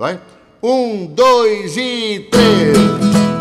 Vai? Um, dois e três.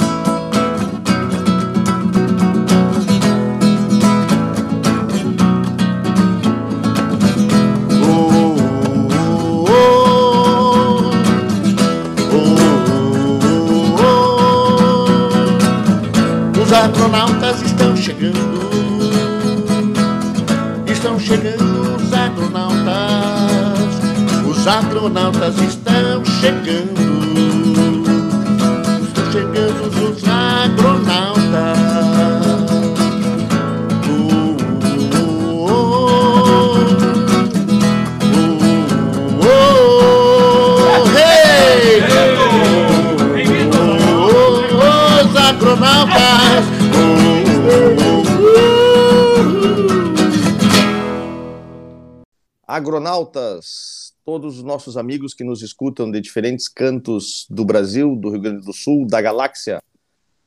Todos os nossos amigos que nos escutam de diferentes cantos do Brasil, do Rio Grande do Sul, da galáxia,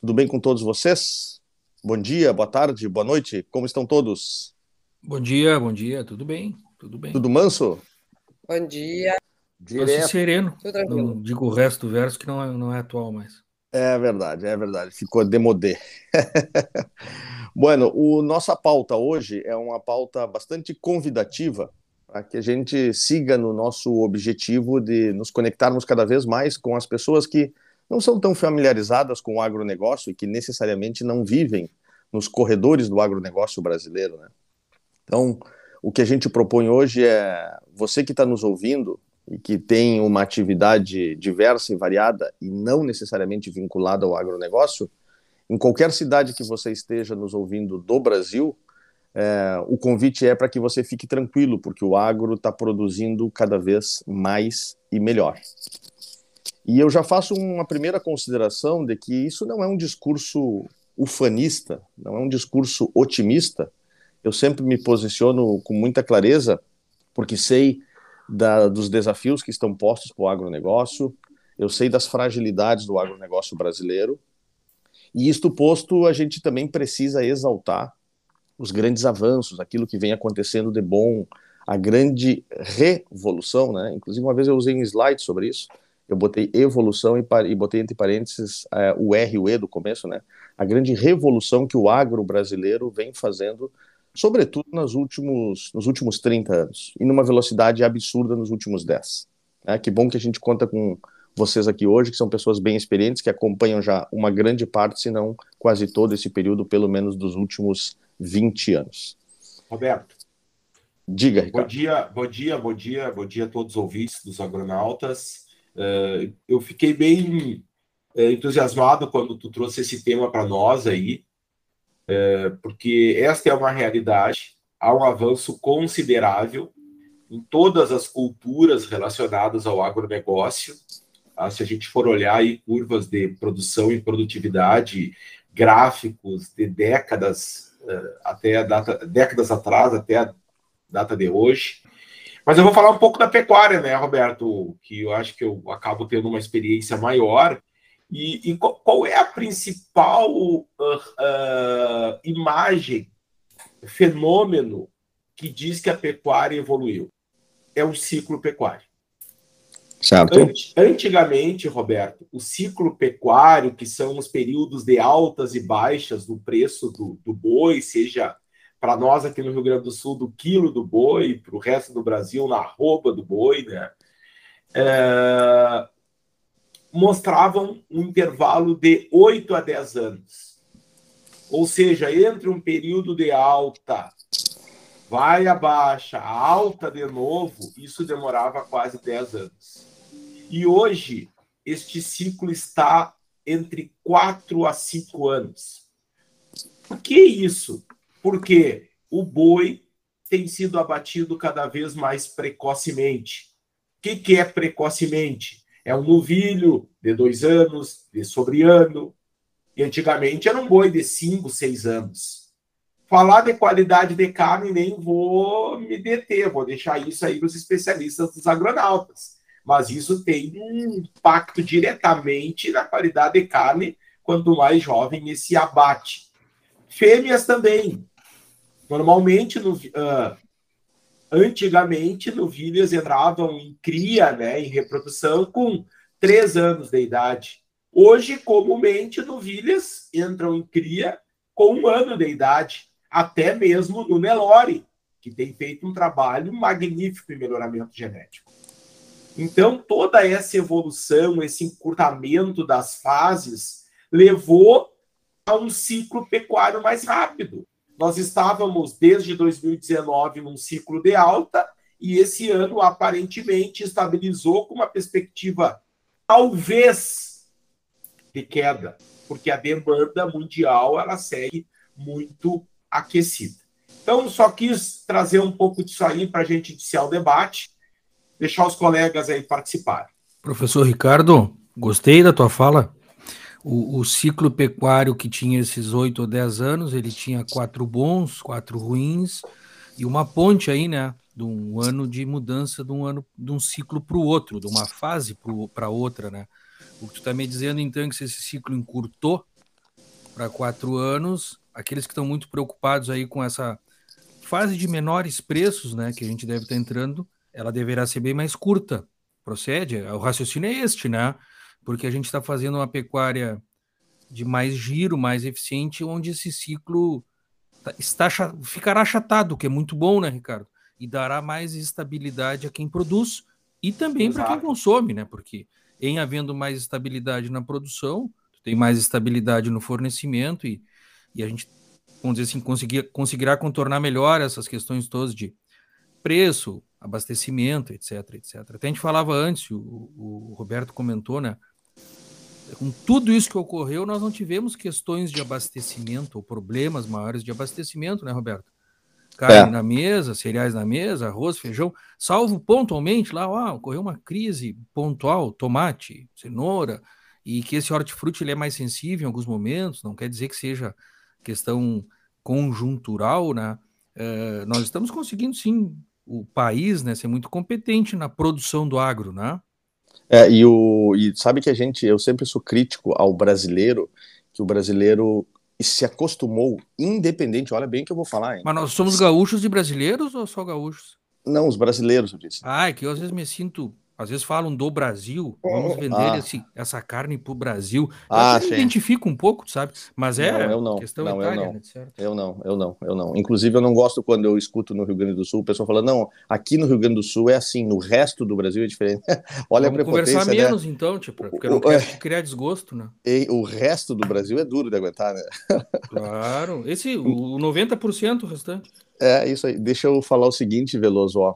tudo bem com todos vocês? Bom dia, boa tarde, boa noite, como estão todos? Bom dia, bom dia, tudo bem, tudo bem. Tudo manso? Bom dia. Tô assim, sereno, não digo o resto do verso que não é, não é atual mais. É verdade, é verdade. Ficou demodé. bueno, o nossa pauta hoje é uma pauta bastante convidativa para que a gente siga no nosso objetivo de nos conectarmos cada vez mais com as pessoas que não são tão familiarizadas com o agronegócio e que necessariamente não vivem nos corredores do agronegócio brasileiro. Né? Então, o que a gente propõe hoje é você que está nos ouvindo e que tem uma atividade diversa e variada e não necessariamente vinculada ao agronegócio, em qualquer cidade que você esteja nos ouvindo do Brasil, é, o convite é para que você fique tranquilo, porque o agro está produzindo cada vez mais e melhor. E eu já faço uma primeira consideração de que isso não é um discurso ufanista, não é um discurso otimista. Eu sempre me posiciono com muita clareza, porque sei da, dos desafios que estão postos para o agronegócio, eu sei das fragilidades do agronegócio brasileiro, e isto posto, a gente também precisa exaltar os grandes avanços, aquilo que vem acontecendo de bom, a grande revolução, né? Inclusive, uma vez eu usei um slide sobre isso, eu botei evolução e, e botei entre parênteses uh, o R e o E do começo, né? A grande revolução que o agro brasileiro vem fazendo sobretudo nos últimos, nos últimos 30 anos, e numa velocidade absurda nos últimos 10. É, que bom que a gente conta com vocês aqui hoje, que são pessoas bem experientes, que acompanham já uma grande parte, se não quase todo esse período, pelo menos dos últimos 20 anos. Roberto. Diga, Ricardo. Bom dia, bom dia, bom dia, bom dia a todos os ouvintes dos agronautas. Uh, eu fiquei bem uh, entusiasmado quando tu trouxe esse tema para nós aí, é, porque esta é uma realidade, há um avanço considerável em todas as culturas relacionadas ao agronegócio. Ah, se a gente for olhar aí curvas de produção e produtividade, gráficos de décadas até a data, décadas atrás até a data de hoje. Mas eu vou falar um pouco da pecuária, né, Roberto? Que eu acho que eu acabo tendo uma experiência maior e, e qual, qual, é a principal uh, uh, imagem, fenômeno que diz que a pecuária evoluiu? É o ciclo pecuário. Certo. Antigamente, Roberto, o ciclo pecuário, que são os períodos de altas e baixas do preço do, do boi, seja para nós aqui no Rio Grande do Sul, do quilo do boi, para o resto do Brasil, na arroba do boi, né? É, mostravam um intervalo de 8 a 10 anos. Ou seja, entre um período de alta, vai a baixa, alta de novo, isso demorava quase 10 anos. E hoje, este ciclo está entre 4 a 5 anos. Por que isso? Porque o boi tem sido abatido cada vez mais precocemente. O que, que é precocemente? É um novilho de dois anos, de sobreano. E antigamente era um boi de cinco, seis anos. Falar de qualidade de carne nem vou me deter, vou deixar isso aí para os especialistas dos agronautas. Mas isso tem um impacto diretamente na qualidade de carne, quanto mais jovem esse abate. Fêmeas também. Normalmente, no, uh, antigamente, novilhas entravam em cria, né, em reprodução, com três anos de idade. Hoje, comumente, novilhas entram em cria com um ano de idade, até mesmo no Nelore, que tem feito um trabalho magnífico em melhoramento genético. Então, toda essa evolução, esse encurtamento das fases, levou a um ciclo pecuário mais rápido. Nós estávamos, desde 2019, num ciclo de alta, e esse ano, aparentemente, estabilizou com uma perspectiva, talvez, de queda, porque a demanda mundial ela segue muito aquecida. Então, só quis trazer um pouco disso aí para a gente iniciar o debate deixar os colegas aí participarem. Professor Ricardo, gostei da tua fala. O, o, ciclo pecuário que tinha esses oito ou dez anos, ele tinha quatro bons, quatro ruins, e uma ponte aí, né? De um ano de mudança de um ano de um ciclo para o outro, de uma fase para outra, né? O que tu está me dizendo, então, é que se esse ciclo encurtou para quatro anos, aqueles que estão muito preocupados aí com essa fase de menores preços, né? Que a gente deve estar tá entrando, ela deverá ser bem mais curta. Procede? O raciocínio é este, né? Porque a gente está fazendo uma pecuária de mais giro, mais eficiente, onde esse ciclo tá, está, ficará achatado, que é muito bom, né, Ricardo? E dará mais estabilidade a quem produz e também para quem consome, né? Porque em havendo mais estabilidade na produção, tem mais estabilidade no fornecimento e, e a gente, vamos dizer assim, conseguir, conseguirá contornar melhor essas questões todas de preço, abastecimento, etc, etc. Até a gente falava antes, o, o Roberto comentou, né? Com tudo isso que ocorreu, nós não tivemos questões de abastecimento ou problemas maiores de abastecimento, né, Roberto? Carne é. na mesa, cereais na mesa, arroz, feijão, salvo pontualmente lá, ó, ocorreu uma crise pontual, tomate, cenoura, e que esse hortifruti ele é mais sensível em alguns momentos, não quer dizer que seja questão conjuntural, né? Uh, nós estamos conseguindo sim o país né, ser muito competente na produção do agro, né? É, e, o, e sabe que a gente, eu sempre sou crítico ao brasileiro, que o brasileiro se acostumou, independente, olha bem que eu vou falar, hein? Mas nós somos gaúchos de brasileiros ou só gaúchos? Não, os brasileiros, eu disse. Ah, é que eu às vezes me sinto às vezes falam do Brasil, vamos vender ah. esse, essa carne para o Brasil. Eu ah, me identifico um pouco, sabe? Mas é não, eu não. questão não, Itália, eu não. Né, eu não, eu não, eu não. Inclusive, eu não gosto quando eu escuto no Rio Grande do Sul o pessoal falando, não, aqui no Rio Grande do Sul é assim, no resto do Brasil é diferente. Olha vamos a prepotência, conversar né? menos, então, tipo, porque eu não quero é. criar desgosto, né? E o resto do Brasil é duro de aguentar, né? Claro. Esse, o 90% restante. É, isso aí. Deixa eu falar o seguinte, Veloso, ó.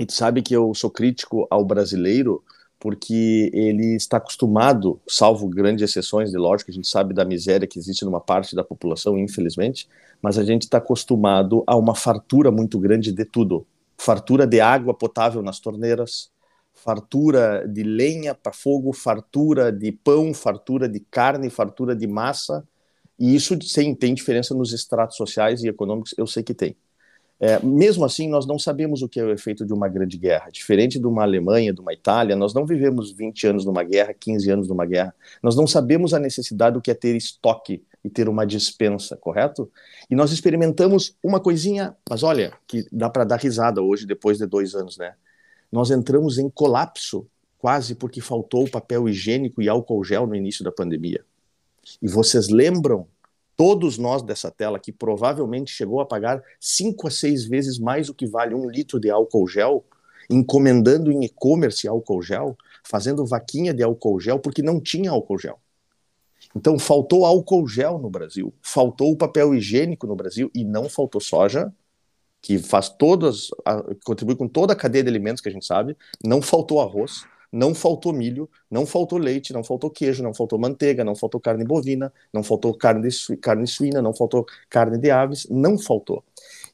E tu sabe que eu sou crítico ao brasileiro porque ele está acostumado, salvo grandes exceções, de lógico, a gente sabe da miséria que existe numa parte da população, infelizmente, mas a gente está acostumado a uma fartura muito grande de tudo. Fartura de água potável nas torneiras, fartura de lenha para fogo, fartura de pão, fartura de carne, fartura de massa, e isso sim, tem diferença nos estratos sociais e econômicos, eu sei que tem. É, mesmo assim, nós não sabemos o que é o efeito de uma grande guerra. Diferente de uma Alemanha, de uma Itália, nós não vivemos 20 anos numa guerra, 15 anos numa guerra. Nós não sabemos a necessidade do que é ter estoque e ter uma dispensa, correto? E nós experimentamos uma coisinha, mas olha, que dá para dar risada hoje, depois de dois anos, né? Nós entramos em colapso, quase porque faltou papel higiênico e álcool gel no início da pandemia. E vocês lembram todos nós dessa tela que provavelmente chegou a pagar cinco a seis vezes mais o que vale um litro de álcool gel, encomendando em e-commerce álcool gel, fazendo vaquinha de álcool gel porque não tinha álcool gel. Então faltou álcool gel no Brasil, faltou o papel higiênico no Brasil e não faltou soja, que faz todas, contribui com toda a cadeia de alimentos que a gente sabe, não faltou arroz, não faltou milho, não faltou leite, não faltou queijo, não faltou manteiga, não faltou carne bovina, não faltou carne, de, carne suína, não faltou carne de aves, não faltou.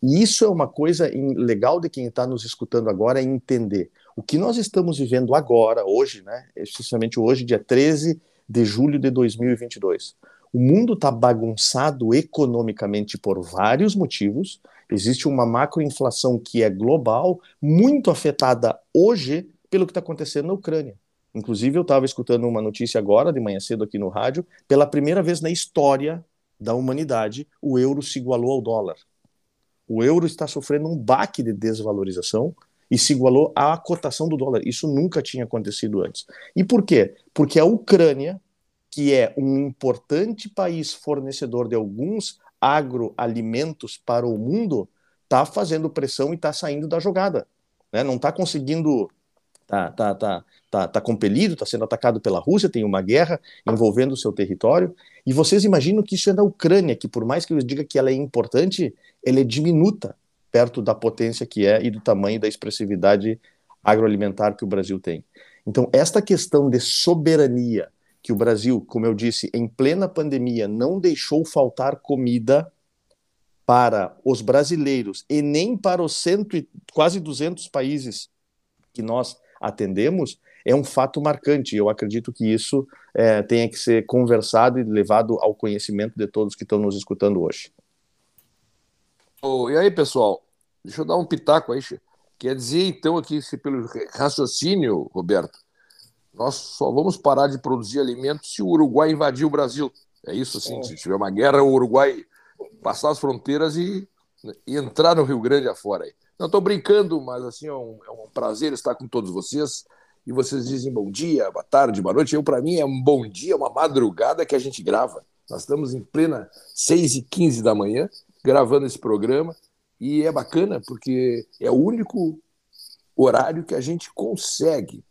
E isso é uma coisa legal de quem está nos escutando agora é entender. O que nós estamos vivendo agora, hoje, né, especialmente hoje, dia 13 de julho de 2022. O mundo está bagunçado economicamente por vários motivos. Existe uma macroinflação que é global, muito afetada hoje pelo que está acontecendo na Ucrânia. Inclusive, eu estava escutando uma notícia agora, de manhã cedo aqui no rádio, pela primeira vez na história da humanidade, o euro se igualou ao dólar. O euro está sofrendo um baque de desvalorização e se igualou à cotação do dólar. Isso nunca tinha acontecido antes. E por quê? Porque a Ucrânia, que é um importante país fornecedor de alguns agroalimentos para o mundo, está fazendo pressão e está saindo da jogada. Né? Não está conseguindo. Está tá, tá, tá, tá compelido, está sendo atacado pela Rússia, tem uma guerra envolvendo o seu território. E vocês imaginam que isso é da Ucrânia, que por mais que eu diga que ela é importante, ela é diminuta perto da potência que é e do tamanho da expressividade agroalimentar que o Brasil tem. Então, esta questão de soberania, que o Brasil, como eu disse, em plena pandemia, não deixou faltar comida para os brasileiros e nem para os cento e, quase 200 países que nós atendemos, é um fato marcante. Eu acredito que isso é, tenha que ser conversado e levado ao conhecimento de todos que estão nos escutando hoje. Oh, e aí, pessoal? Deixa eu dar um pitaco aí. Quer dizer, então, aqui, se pelo raciocínio, Roberto, nós só vamos parar de produzir alimentos se o Uruguai invadir o Brasil. É isso, assim, se tiver uma guerra, o Uruguai passar as fronteiras e, e entrar no Rio Grande afora. Aí. Não estou brincando, mas assim é um, é um, prazer estar com todos vocês. E vocês dizem bom dia, boa tarde, boa noite. Eu, para mim, é um bom dia, uma madrugada que a gente grava. Nós estamos em plena 6 e 15 da manhã gravando esse programa. E é bacana porque é o único horário que a gente consegue,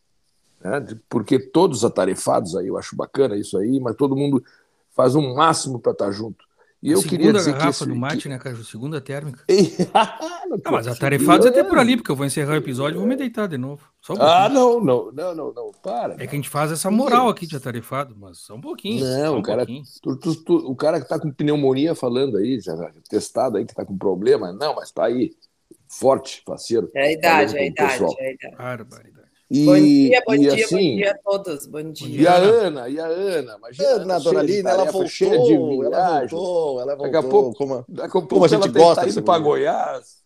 né? porque todos atarefados aí, eu acho bacana isso aí, mas todo mundo faz o um máximo para estar junto. E eu queria dizer garrafa que esse, do mate, que... né, Caju? Segunda térmica. não, não, mas atarefados até por ali, porque eu vou encerrar o episódio e vou me deitar de novo. Só um ah, não, não, não, não, não, para. É que a gente faz essa moral aqui de atarefado, mas só um pouquinho. Não, um o, cara, tu, tu, tu, o cara que tá com pneumonia falando aí, já testado aí, que tá com problema, não, mas tá aí, forte, parceiro. É a idade, é a idade, é a idade. Barbaridade. E, bom dia, bom dia, assim, bom dia a todos. Bom dia. E a Ana, e a Ana, imagina. Ana, Doralina, ela voltou, cheia de ela voltou, ela voltou. Daqui a pouco, como, daqui a pouco como a gente gosta tá indo para Goiás.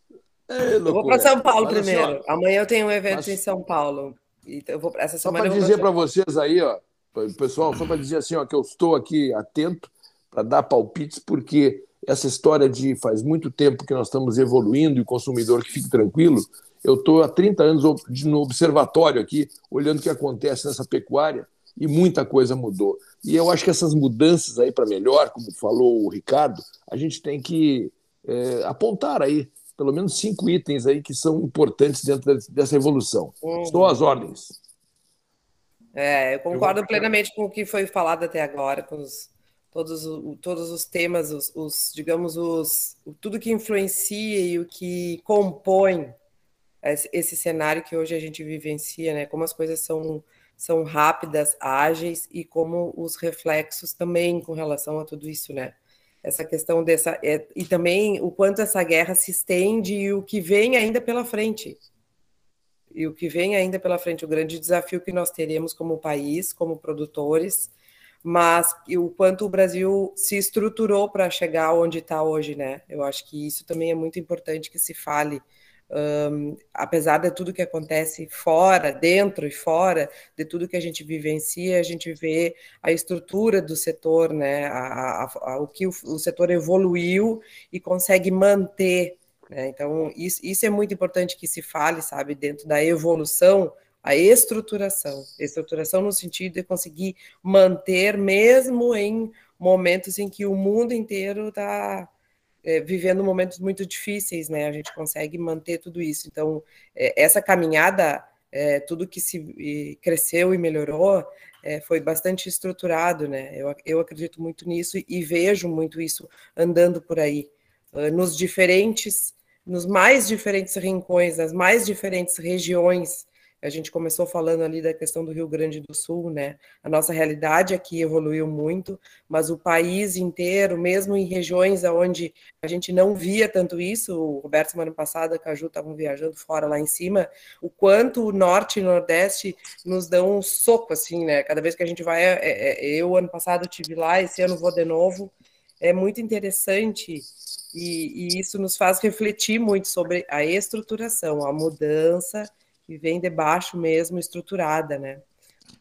É, eu vou para São Paulo Mas, primeiro. Assim, ó, Amanhã eu tenho um evento Mas... em São Paulo. Então eu vou essa só para dizer para vocês aí, ó, pessoal, só para dizer assim, ó, que eu estou aqui atento para dar palpites, porque essa história de faz muito tempo que nós estamos evoluindo e o consumidor que fique tranquilo, eu estou há 30 anos no observatório aqui, olhando o que acontece nessa pecuária e muita coisa mudou. E eu acho que essas mudanças aí para melhor, como falou o Ricardo, a gente tem que é, apontar aí pelo menos cinco itens aí que são importantes dentro dessa evolução. Uhum. Estou às ordens. É, eu concordo eu plenamente com o que foi falado até agora, com os, todos, todos os temas, os, os digamos, os, tudo que influencia e o que compõe esse cenário que hoje a gente vivencia, né? Como as coisas são, são rápidas, ágeis e como os reflexos também com relação a tudo isso, né? Essa questão dessa. É, e também o quanto essa guerra se estende e o que vem ainda pela frente. E o que vem ainda pela frente, o grande desafio que nós teremos como país, como produtores, mas o quanto o Brasil se estruturou para chegar onde está hoje, né? Eu acho que isso também é muito importante que se fale um, apesar de tudo que acontece fora, dentro e fora, de tudo que a gente vivencia, a gente vê a estrutura do setor, né, a, a, a, o que o, o, setor evoluiu e consegue manter. Né? Então, isso, isso é muito importante que se fale, sabe, dentro da evolução, a estruturação. Estruturação no sentido de conseguir manter, mesmo em momentos em que o mundo inteiro está é, vivendo momentos muito difíceis, né? A gente consegue manter tudo isso. Então, é, essa caminhada, é, tudo que se cresceu e melhorou, é, foi bastante estruturado, né? Eu, eu acredito muito nisso e vejo muito isso andando por aí, uh, nos diferentes, nos mais diferentes rincões, nas mais diferentes regiões a gente começou falando ali da questão do Rio Grande do Sul, né? A nossa realidade aqui evoluiu muito, mas o país inteiro, mesmo em regiões onde a gente não via tanto isso, o Roberto semana passada, a Caju estavam viajando fora lá em cima, o quanto o norte e nordeste nos dão um soco, assim, né? Cada vez que a gente vai, é, é, é eu ano passado tive lá, esse ano vou de novo, é muito interessante e, e isso nos faz refletir muito sobre a estruturação, a mudança que vem de baixo mesmo, estruturada, né?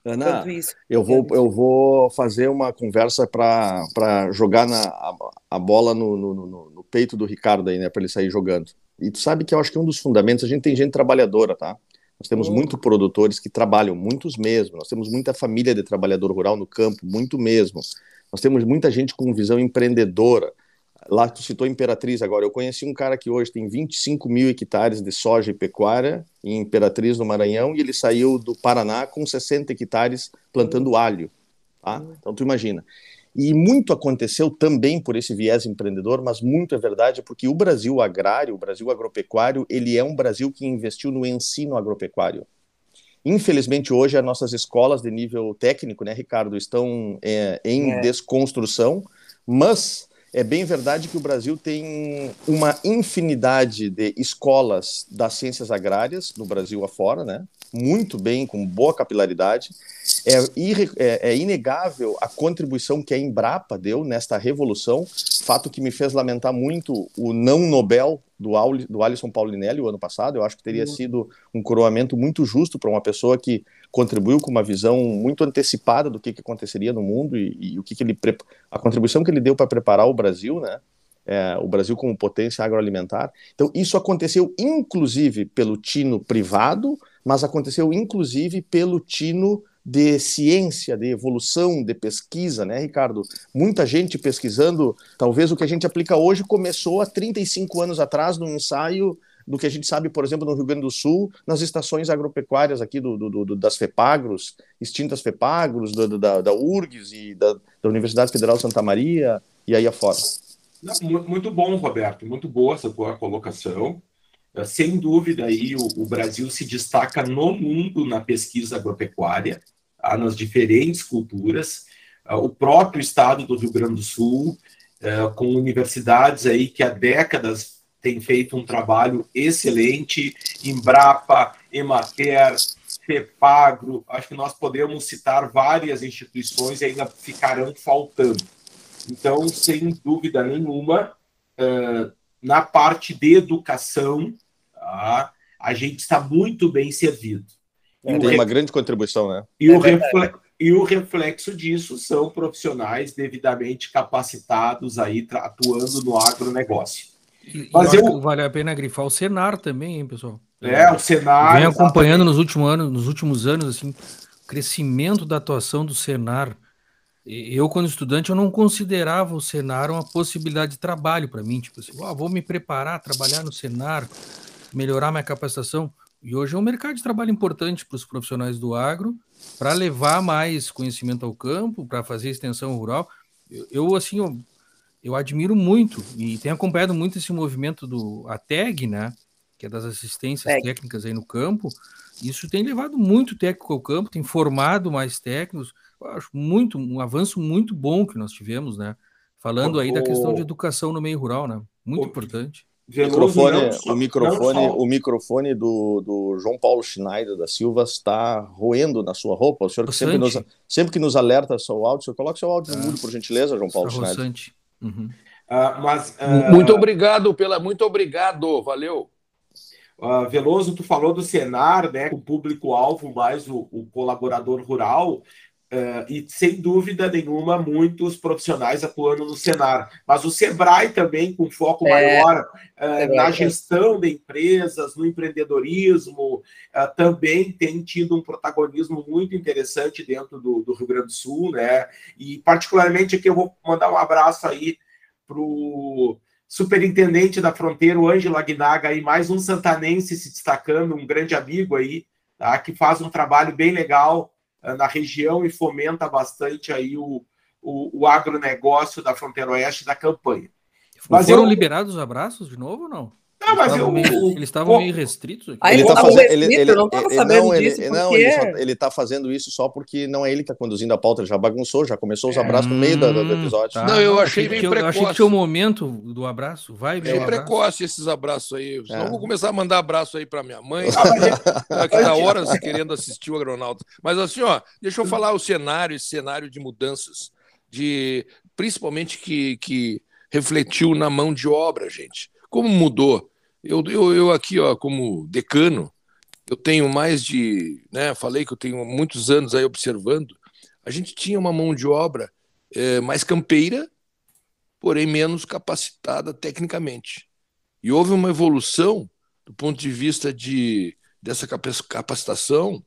Ana, isso, eu, vou, eu vou fazer uma conversa para jogar na, a, a bola no, no, no, no, peito do Ricardo aí, né? Para ele sair jogando. E tu sabe que eu acho que um dos fundamentos, a gente tem gente trabalhadora, tá? Nós temos muito produtores que trabalham, muitos mesmo. Nós temos muita família de trabalhador rural no campo, muito mesmo. Nós temos muita gente com visão empreendedora. Lá tu citou Imperatriz agora. Eu conheci um cara que hoje tem 25 mil hectares de soja e pecuária em Imperatriz, no Maranhão, e ele saiu do Paraná com 60 hectares plantando alho. Tá? Então tu imagina. E muito aconteceu também por esse viés empreendedor, mas muito é verdade porque o Brasil agrário, o Brasil agropecuário, ele é um Brasil que investiu no ensino agropecuário. Infelizmente, hoje, as nossas escolas de nível técnico, né, Ricardo, estão é, em é. desconstrução, mas é bem verdade que o Brasil tem uma infinidade de escolas das ciências agrárias, no Brasil afora, né? Muito bem, com boa capilaridade. É, é, é, inegável a contribuição que a Embrapa deu nesta revolução, fato que me fez lamentar muito o não Nobel do, do Alisson Paulinelli o ano passado. Eu acho que teria uhum. sido um coroamento muito justo para uma pessoa que contribuiu com uma visão muito antecipada do que, que aconteceria no mundo e, e o que, que ele a contribuição que ele deu para preparar o Brasil, né? É, o Brasil como potência agroalimentar. Então, isso aconteceu inclusive pelo tino privado, mas aconteceu inclusive pelo tino de ciência, de evolução, de pesquisa, né, Ricardo? Muita gente pesquisando, talvez o que a gente aplica hoje começou há 35 anos atrás no ensaio do que a gente sabe, por exemplo, no Rio Grande do Sul, nas estações agropecuárias aqui do, do, do das FEPAGROS, extintas FEPAGROS, da, da, da URGS e da, da Universidade Federal de Santa Maria, e aí afora. Muito bom, Roberto, muito boa essa tua colocação. É, sem dúvida, aí, o, o, Brasil se destaca no mundo na pesquisa agropecuária, tá? nas diferentes culturas. É, o próprio estado do Rio Grande do Sul, é, com universidades aí que há décadas têm feito um trabalho excelente, Embrapa, Emater, FEPAGRO, acho que nós podemos citar várias instituições e ainda ficarão faltando. Então, sem dúvida nenhuma, na parte de educação, tá? a gente está muito bem servido. É, tem uma grande contribuição, né? E, é o reflexo, e o reflexo disso são profissionais devidamente capacitados aí atuando no agronegócio. Mas eu... vale a pena grifar o Senar também, hein, pessoal? É, o Senar. Vem acompanhando nos últimos anos, nos últimos anos, assim, o crescimento da atuação do Senar eu, quando estudante, eu não considerava o Senar uma possibilidade de trabalho para mim. Tipo assim, oh, vou me preparar, trabalhar no Senar, melhorar minha capacitação. E hoje é um mercado de trabalho importante para os profissionais do agro, para levar mais conhecimento ao campo, para fazer extensão rural. Eu, eu assim, eu, eu, admiro muito e tenho acompanhado muito esse movimento do ATEG, né? Que é das assistências é. técnicas aí no campo. Isso tem levado muito técnico ao campo, tem formado mais técnicos eu acho muito um avanço muito bom que nós tivemos, né? Falando aí da questão de educação no meio rural, né? Muito o, Microfone, o microfone, o microfone do, do João Paulo Schneider da Silva está roendo na sua roupa. O senhor que sempre nos, sempre que nos alerta seu áudio, o senhor coloca seu áudio no mudo, por gentileza, João Paulo Schneider. Uhum. Uh, mas, uh... Muito obrigado pela. Muito obrigado, valeu. Uh, Veloso, tu falou do Senar, né? O público-alvo mais o, o colaborador rural. Uh, e sem dúvida nenhuma, muitos profissionais atuando no Senar. Mas o Sebrae também, com foco é, maior uh, na gestão de empresas, no empreendedorismo, uh, também tem tido um protagonismo muito interessante dentro do, do, Rio Grande do Sul, né? E particularmente aqui eu vou mandar um abraço aí para o superintendente da fronteira, o Ângelo Agnaga, aí, mais um santanense se destacando, um grande amigo aí, tá? que faz um trabalho bem legal na região e fomenta bastante aí o, o, o agronegócio da fronteira oeste da campanha. Mas Foram eu... liberados os abraços de novo ou não? Não, mas eu, meio, eles estavam meio restritos aqui. Ah, ele, está fazendo, ele, ele, não estava sabendo não, disso. Ele, não, ele, só, ele tá fazendo isso só porque não é ele que está conduzindo a pauta, ele já bagunçou, já começou os é. abraços no meio do, do hum, episódio. Tá. Não, eu achei bem precoce. Eu achei que tinha o momento do abraço. Vai, bem. É precoce esses abraços aí. Senão é. vou começar a mandar abraço aí para minha mãe, que está horas querendo assistir o Agronauta. Mas assim, ó, deixa eu falar o cenário, esse cenário de mudanças, de principalmente que, que refletiu na mão de obra, gente. Como mudou? Eu, eu, eu aqui, ó, como decano, eu tenho mais de, né, falei que eu tenho muitos anos aí observando, a gente tinha uma mão de obra é, mais campeira, porém menos capacitada tecnicamente. E houve uma evolução do ponto de vista de, dessa capacitação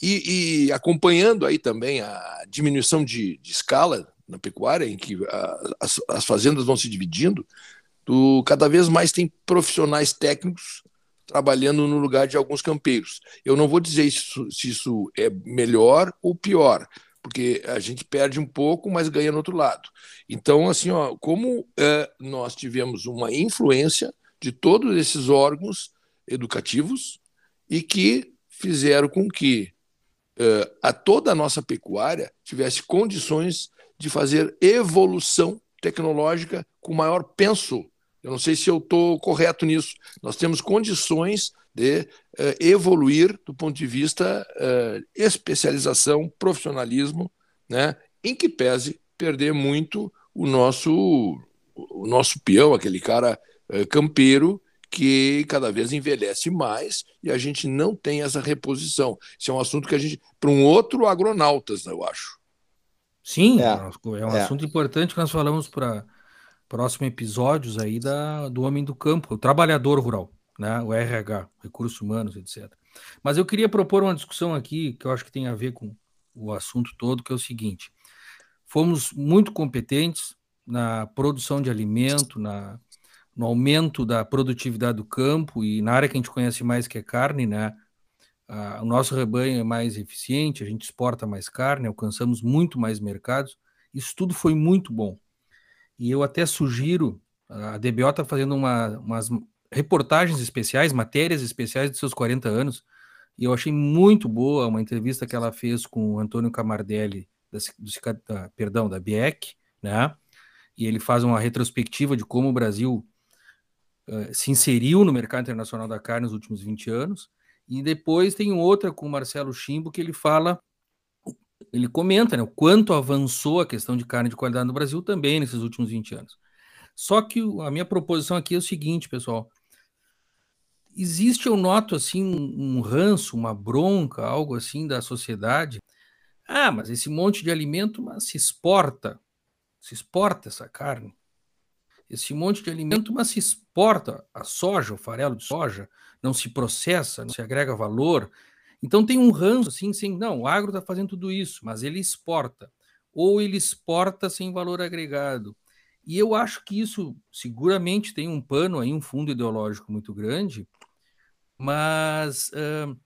e, e acompanhando aí também a diminuição de, de escala na pecuária, em que a, as, as, fazendas vão se dividindo, do, cada vez mais tem profissionais técnicos trabalhando no lugar de alguns campeiros. Eu não vou dizer isso, se isso é melhor ou pior, porque a gente perde um pouco, mas ganha no outro lado. Então, assim, ó, como é, nós tivemos uma influência de todos esses órgãos educativos e que fizeram com que é, a toda a nossa pecuária tivesse condições de fazer evolução tecnológica com maior penso eu não sei se eu estou correto nisso. Nós temos condições de uh, evoluir do ponto de vista uh, especialização, profissionalismo, né, em que pese perder muito o nosso, o nosso peão, aquele cara uh, campeiro que cada vez envelhece mais e a gente não tem essa reposição. Isso é um assunto que a gente. para um outro agronautas, eu acho. Sim, é, é um é. assunto importante que nós falamos para próximos episódios aí da, do homem do campo, o trabalhador rural, né? o RH, recursos humanos, etc. Mas eu queria propor uma discussão aqui que eu acho que tem a ver com o assunto todo, que é o seguinte: fomos muito competentes na produção de alimento, na, no aumento da produtividade do campo e na área que a gente conhece mais, que é carne, né? Ah, o nosso rebanho é mais eficiente, a gente exporta mais carne, alcançamos muito mais mercados. Isso tudo foi muito bom. E eu até sugiro, a DBO está fazendo uma, umas reportagens especiais, matérias especiais dos seus 40 anos, e eu achei muito boa uma entrevista que ela fez com o Antônio Camardelli, da, do, da, perdão, da BIEC, né? E ele faz uma retrospectiva de como o Brasil uh, se inseriu no mercado internacional da carne nos últimos 20 anos. E depois tem outra com o Marcelo Chimbo que ele fala ele comenta né, o quanto avançou a questão de carne de qualidade no Brasil também nesses últimos 20 anos. Só que a minha proposição aqui é o seguinte, pessoal. Existe, eu noto, assim, um, ranço, uma bronca, algo assim da sociedade. Ah, mas esse monte de alimento mas se exporta. Se exporta essa carne. Esse monte de alimento, mas se exporta a soja, o farelo de soja, não se processa, não se agrega valor, então tem um ranço assim, sem não, o agro está fazendo tudo isso, mas ele exporta, ou ele exporta sem valor agregado. E eu acho que isso seguramente tem um pano aí, um fundo ideológico muito grande, mas uh,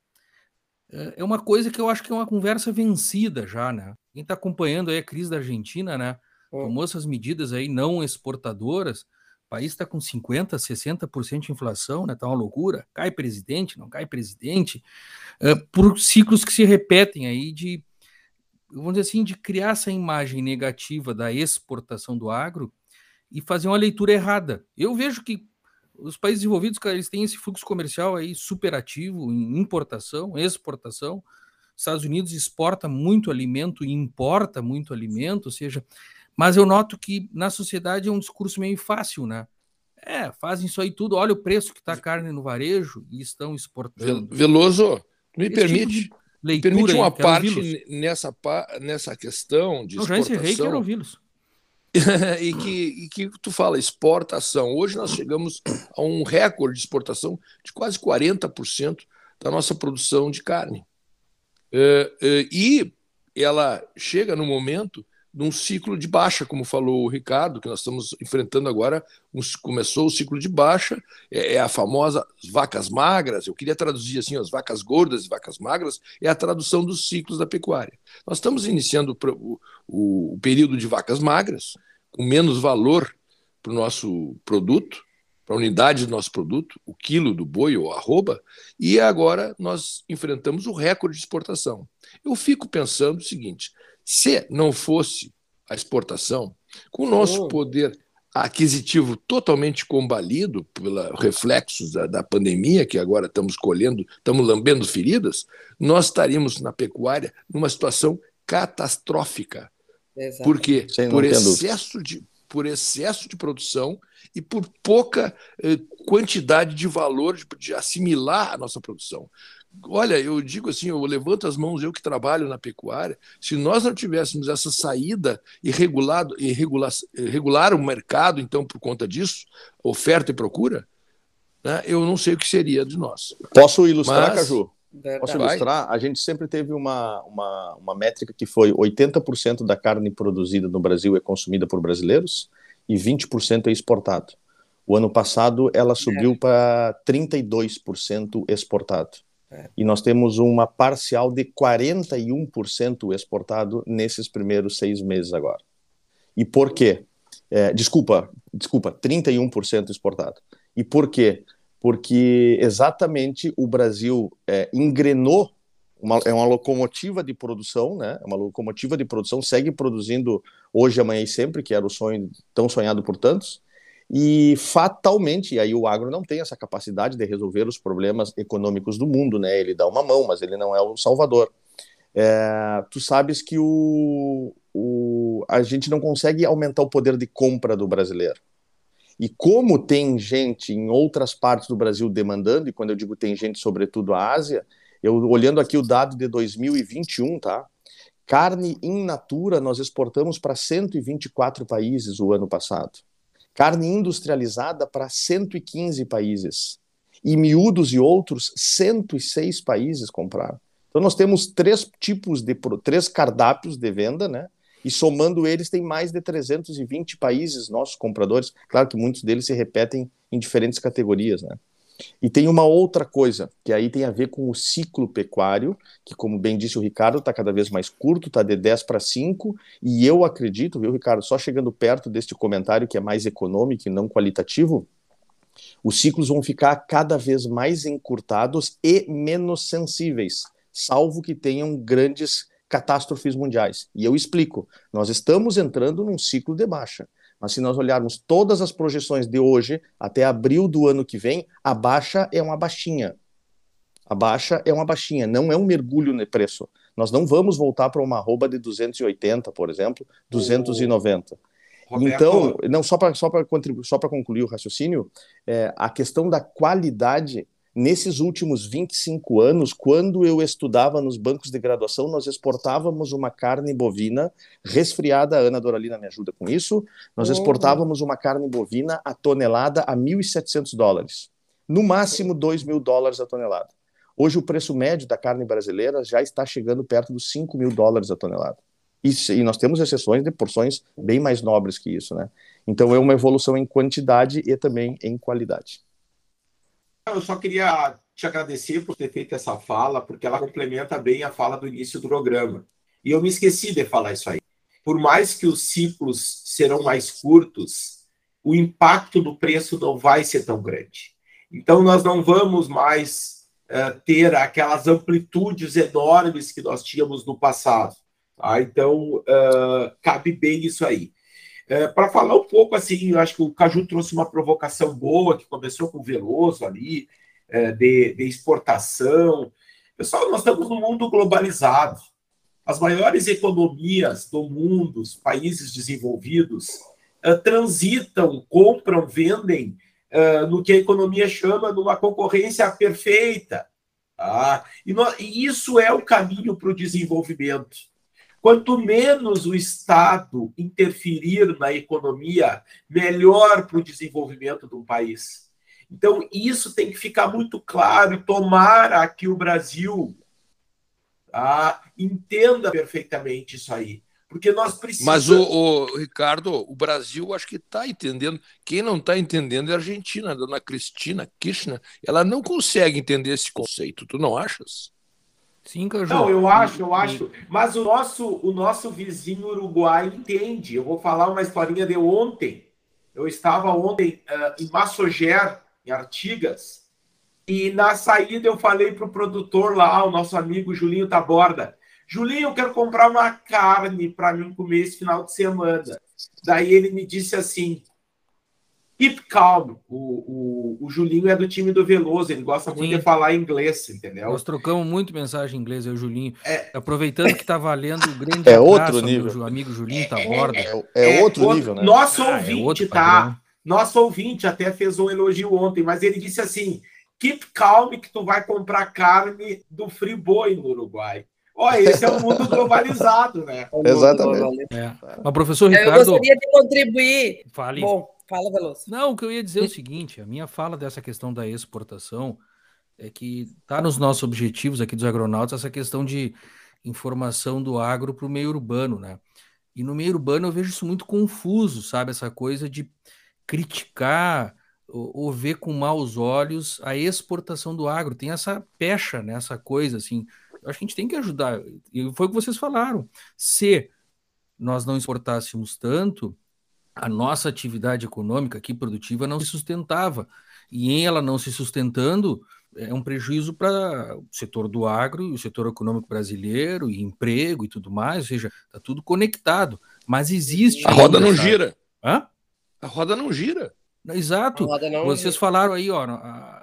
é uma coisa que eu acho que é uma conversa vencida já, né? Quem está acompanhando aí a crise da Argentina, né? Tomou essas medidas aí não exportadoras, o país está com 50%, 60% de inflação, né? Tá uma loucura. Cai presidente, não cai presidente, uh, por ciclos que se repetem aí de, vamos dizer assim, de criar essa imagem negativa da exportação do agro e fazer uma leitura errada. Eu vejo que os países desenvolvidos, cara, eles têm esse fluxo comercial aí superativo em importação, exportação. Estados Unidos exporta muito alimento e importa muito alimento, ou seja, mas eu noto que na sociedade é um discurso meio fácil, né? É, fazem isso aí tudo, olha o preço que está a carne no varejo e estão exportando. Veloso, me Esse permite, tipo leitura, permite uma parte nessa, nessa questão de Não, exportação. Já encerrei, quero ouvi-los. e, que, e que tu fala, exportação. Hoje nós chegamos a um recorde de exportação de quase 40% da nossa produção de carne. É, é, e ela chega no momento num ciclo de baixa, como falou o Ricardo, que nós estamos enfrentando agora. Um, começou o ciclo de baixa, é, é, a famosa vacas magras. Eu queria traduzir assim: as vacas gordas e vacas magras é a tradução dos ciclos da pecuária. Nós estamos iniciando o, o, o período de vacas magras, com menos valor para o nosso produto, para a unidade do nosso produto, o quilo do boi ou arroba, e agora nós enfrentamos o recorde de exportação. Eu fico pensando o seguinte: se não fosse a exportação, com o nosso oh. poder aquisitivo totalmente combalido pelos reflexos da, da, pandemia, que agora estamos colhendo, estamos lambendo feridas, nós estaríamos na pecuária numa situação catastrófica. Exato. Porque por excesso, de, por excesso de produção e por pouca eh, quantidade de valor de, de assimilar a nossa produção. Olha, eu digo assim, eu levanto as mãos, eu que trabalho na pecuária, se nós não tivéssemos essa saída e, regulado, e regular, regular o mercado, então, por conta disso, oferta e procura, né, eu não sei o que seria de nós. Posso ilustrar, Mas... Caju? Verdade. Posso ilustrar? A gente sempre teve uma, uma, uma métrica que foi 80% da carne produzida no Brasil é consumida por brasileiros e 20% é exportado. O ano passado ela subiu é. para 32% exportado. E nós temos uma parcial de 41% exportado nesses primeiros seis meses agora. E por quê? É, desculpa, desculpa, 31% exportado. E por quê? Porque exatamente o Brasil é, engrenou, uma, é uma locomotiva de produção, né? É uma locomotiva de produção, segue produzindo hoje, amanhã e sempre, que era o sonho tão sonhado por tantos, e fatalmente, aí o agro não tem essa capacidade de resolver os problemas econômicos do mundo, né? Ele dá uma mão, mas ele não é o salvador. É, tu sabes que o, o, a gente não consegue aumentar o poder de compra do brasileiro. E como tem gente em outras partes do Brasil demandando, e quando eu digo tem gente, sobretudo a Ásia, eu olhando aqui o dado de 2021, tá? Carne in natura nós exportamos para 124 países o ano passado carne industrializada para 115 países. E miúdos e outros, 106 países compraram. Então nós temos três tipos de três cardápios de venda, né? E somando eles tem mais de 320 países nossos compradores. Claro que muitos deles se repetem em diferentes categorias, né? E tem uma outra coisa, que aí tem a ver com o ciclo pecuário, que, como bem disse o Ricardo, está cada vez mais curto, está de 10 para 5, e eu acredito, viu, Ricardo, só chegando perto deste comentário que é mais econômico e não qualitativo, os ciclos vão ficar cada vez mais encurtados e menos sensíveis, salvo que tenham grandes catástrofes mundiais. E eu explico, nós estamos entrando num ciclo de baixa. Mas se nós olharmos todas as projeções de hoje até abril do ano que vem, a baixa é uma baixinha. A baixa é uma baixinha, não é um mergulho no preço. Nós não vamos voltar para uma arroba de 280, por exemplo, 290. Roberto. Então, não só para só para só para concluir o raciocínio, é, a questão da qualidade Nesses últimos 25 anos, quando eu estudava nos bancos de graduação, nós exportávamos uma carne bovina resfriada, a Ana Doralina me ajuda com isso, nós uhum. exportávamos uma carne bovina a tonelada a 1.700 dólares, no máximo 2 mil dólares a tonelada. Hoje o preço médio da carne brasileira já está chegando perto dos 5 mil dólares a tonelada. Isso, e nós temos exceções de porções bem mais nobres que isso, né? Então é uma evolução em quantidade e também em qualidade. Eu só queria te agradecer por ter feito essa fala, porque ela complementa bem a fala do início do programa. E eu me esqueci de falar isso aí. Por mais que os ciclos serão mais curtos, o impacto do preço não vai ser tão grande. Então, nós não vamos mais uh, ter aquelas amplitudes enormes que nós tínhamos no passado. Tá? Então, uh, cabe bem isso aí. É, para falar um pouco assim, eu acho que o Caju trouxe uma provocação boa, que começou com o Veloso ali, é, de, de, exportação. Pessoal, nós estamos num mundo globalizado. As maiores economias do mundo, os países desenvolvidos, é, transitam, compram, vendem é, no que a economia chama de uma concorrência perfeita. Tá? E, no, e isso é o caminho para o desenvolvimento. Quanto menos o Estado interferir na economia, melhor para o desenvolvimento de um país. Então, isso tem que ficar muito claro tomara que o Brasil tá, entenda perfeitamente isso aí. Porque nós precisamos. Mas, o, o Ricardo, o Brasil acho que está entendendo. Quem não está entendendo é a Argentina, a dona Cristina Kirchner. Ela não consegue entender esse conceito, tu não achas? Sim, Caju. Não, eu acho, eu acho. Mas o nosso, o nosso vizinho Uruguai entende. Eu vou falar uma historinha de ontem. Eu estava ontem uh, em Massoger, em Artigas, e na saída eu falei para o produtor lá, o nosso amigo Julinho Taborda. Julinho, eu quero comprar uma carne para mim comer esse final de semana. Daí ele me disse assim: Keep calm. O, o, o Julinho é do time do Veloso, ele gosta muito Sim. de falar inglês, entendeu? Nós trocamos muito mensagem em inglês, eu e o Julinho. É... Aproveitando que está valendo o grande é outro nível. meu amigo Julinho tá borda. É, é, é, outro nível, né? Nosso ah, é ouvinte, tá? Nosso ouvinte até fez um elogio ontem, mas ele disse assim: keep calm que tu vai comprar carne do Friboi no Uruguai. Olha, esse é o mundo globalizado, né? Exatamente. É. Mas, professor Ricardo... Eu gostaria de contribuir. Fale. Bom, Fala, Veloso. Não, o que eu ia dizer é o seguinte: a minha fala dessa questão da exportação é que está nos nossos objetivos aqui dos agronautas essa questão de informação do agro para o meio urbano, né? E no meio urbano eu vejo isso muito confuso, sabe? Essa coisa de criticar ou, ou ver com maus olhos a exportação do agro. Tem essa pecha, né? Essa coisa assim. Eu acho que a gente tem que ajudar. E foi o que vocês falaram. Se nós não exportássemos tanto, a nossa atividade econômica aqui produtiva não se sustentava. E em ela não se sustentando, é um prejuízo para o setor do agro e o setor econômico brasileiro, e emprego e tudo mais, ou seja, está tudo conectado. Mas existe. A roda não gira. Hã? A roda não gira. Exato. Vocês falaram aí, ó,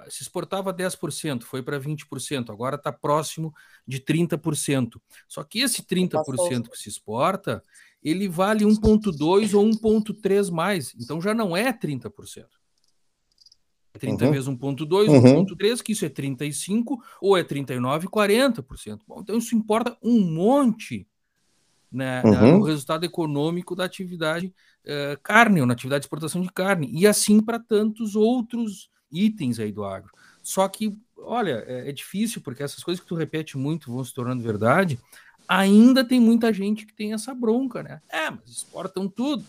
se exportava 10%, foi para 20%, agora está próximo de 30%. Só que esse 30% que se exporta, ele vale 1,2 ou 1,3 mais. Então já não é 30%. 30 uhum. vezes 1,2, uhum. 1,3, que isso é 35, ou é 39, 40%. Bom, então isso importa um monte né, uhum. no resultado econômico da atividade uh, carne, ou na atividade de exportação de carne, e assim para tantos outros itens aí do agro. Só que, olha, é, é difícil, porque essas coisas que tu repete muito vão se tornando verdade, ainda tem muita gente que tem essa bronca, né? É, mas exportam tudo.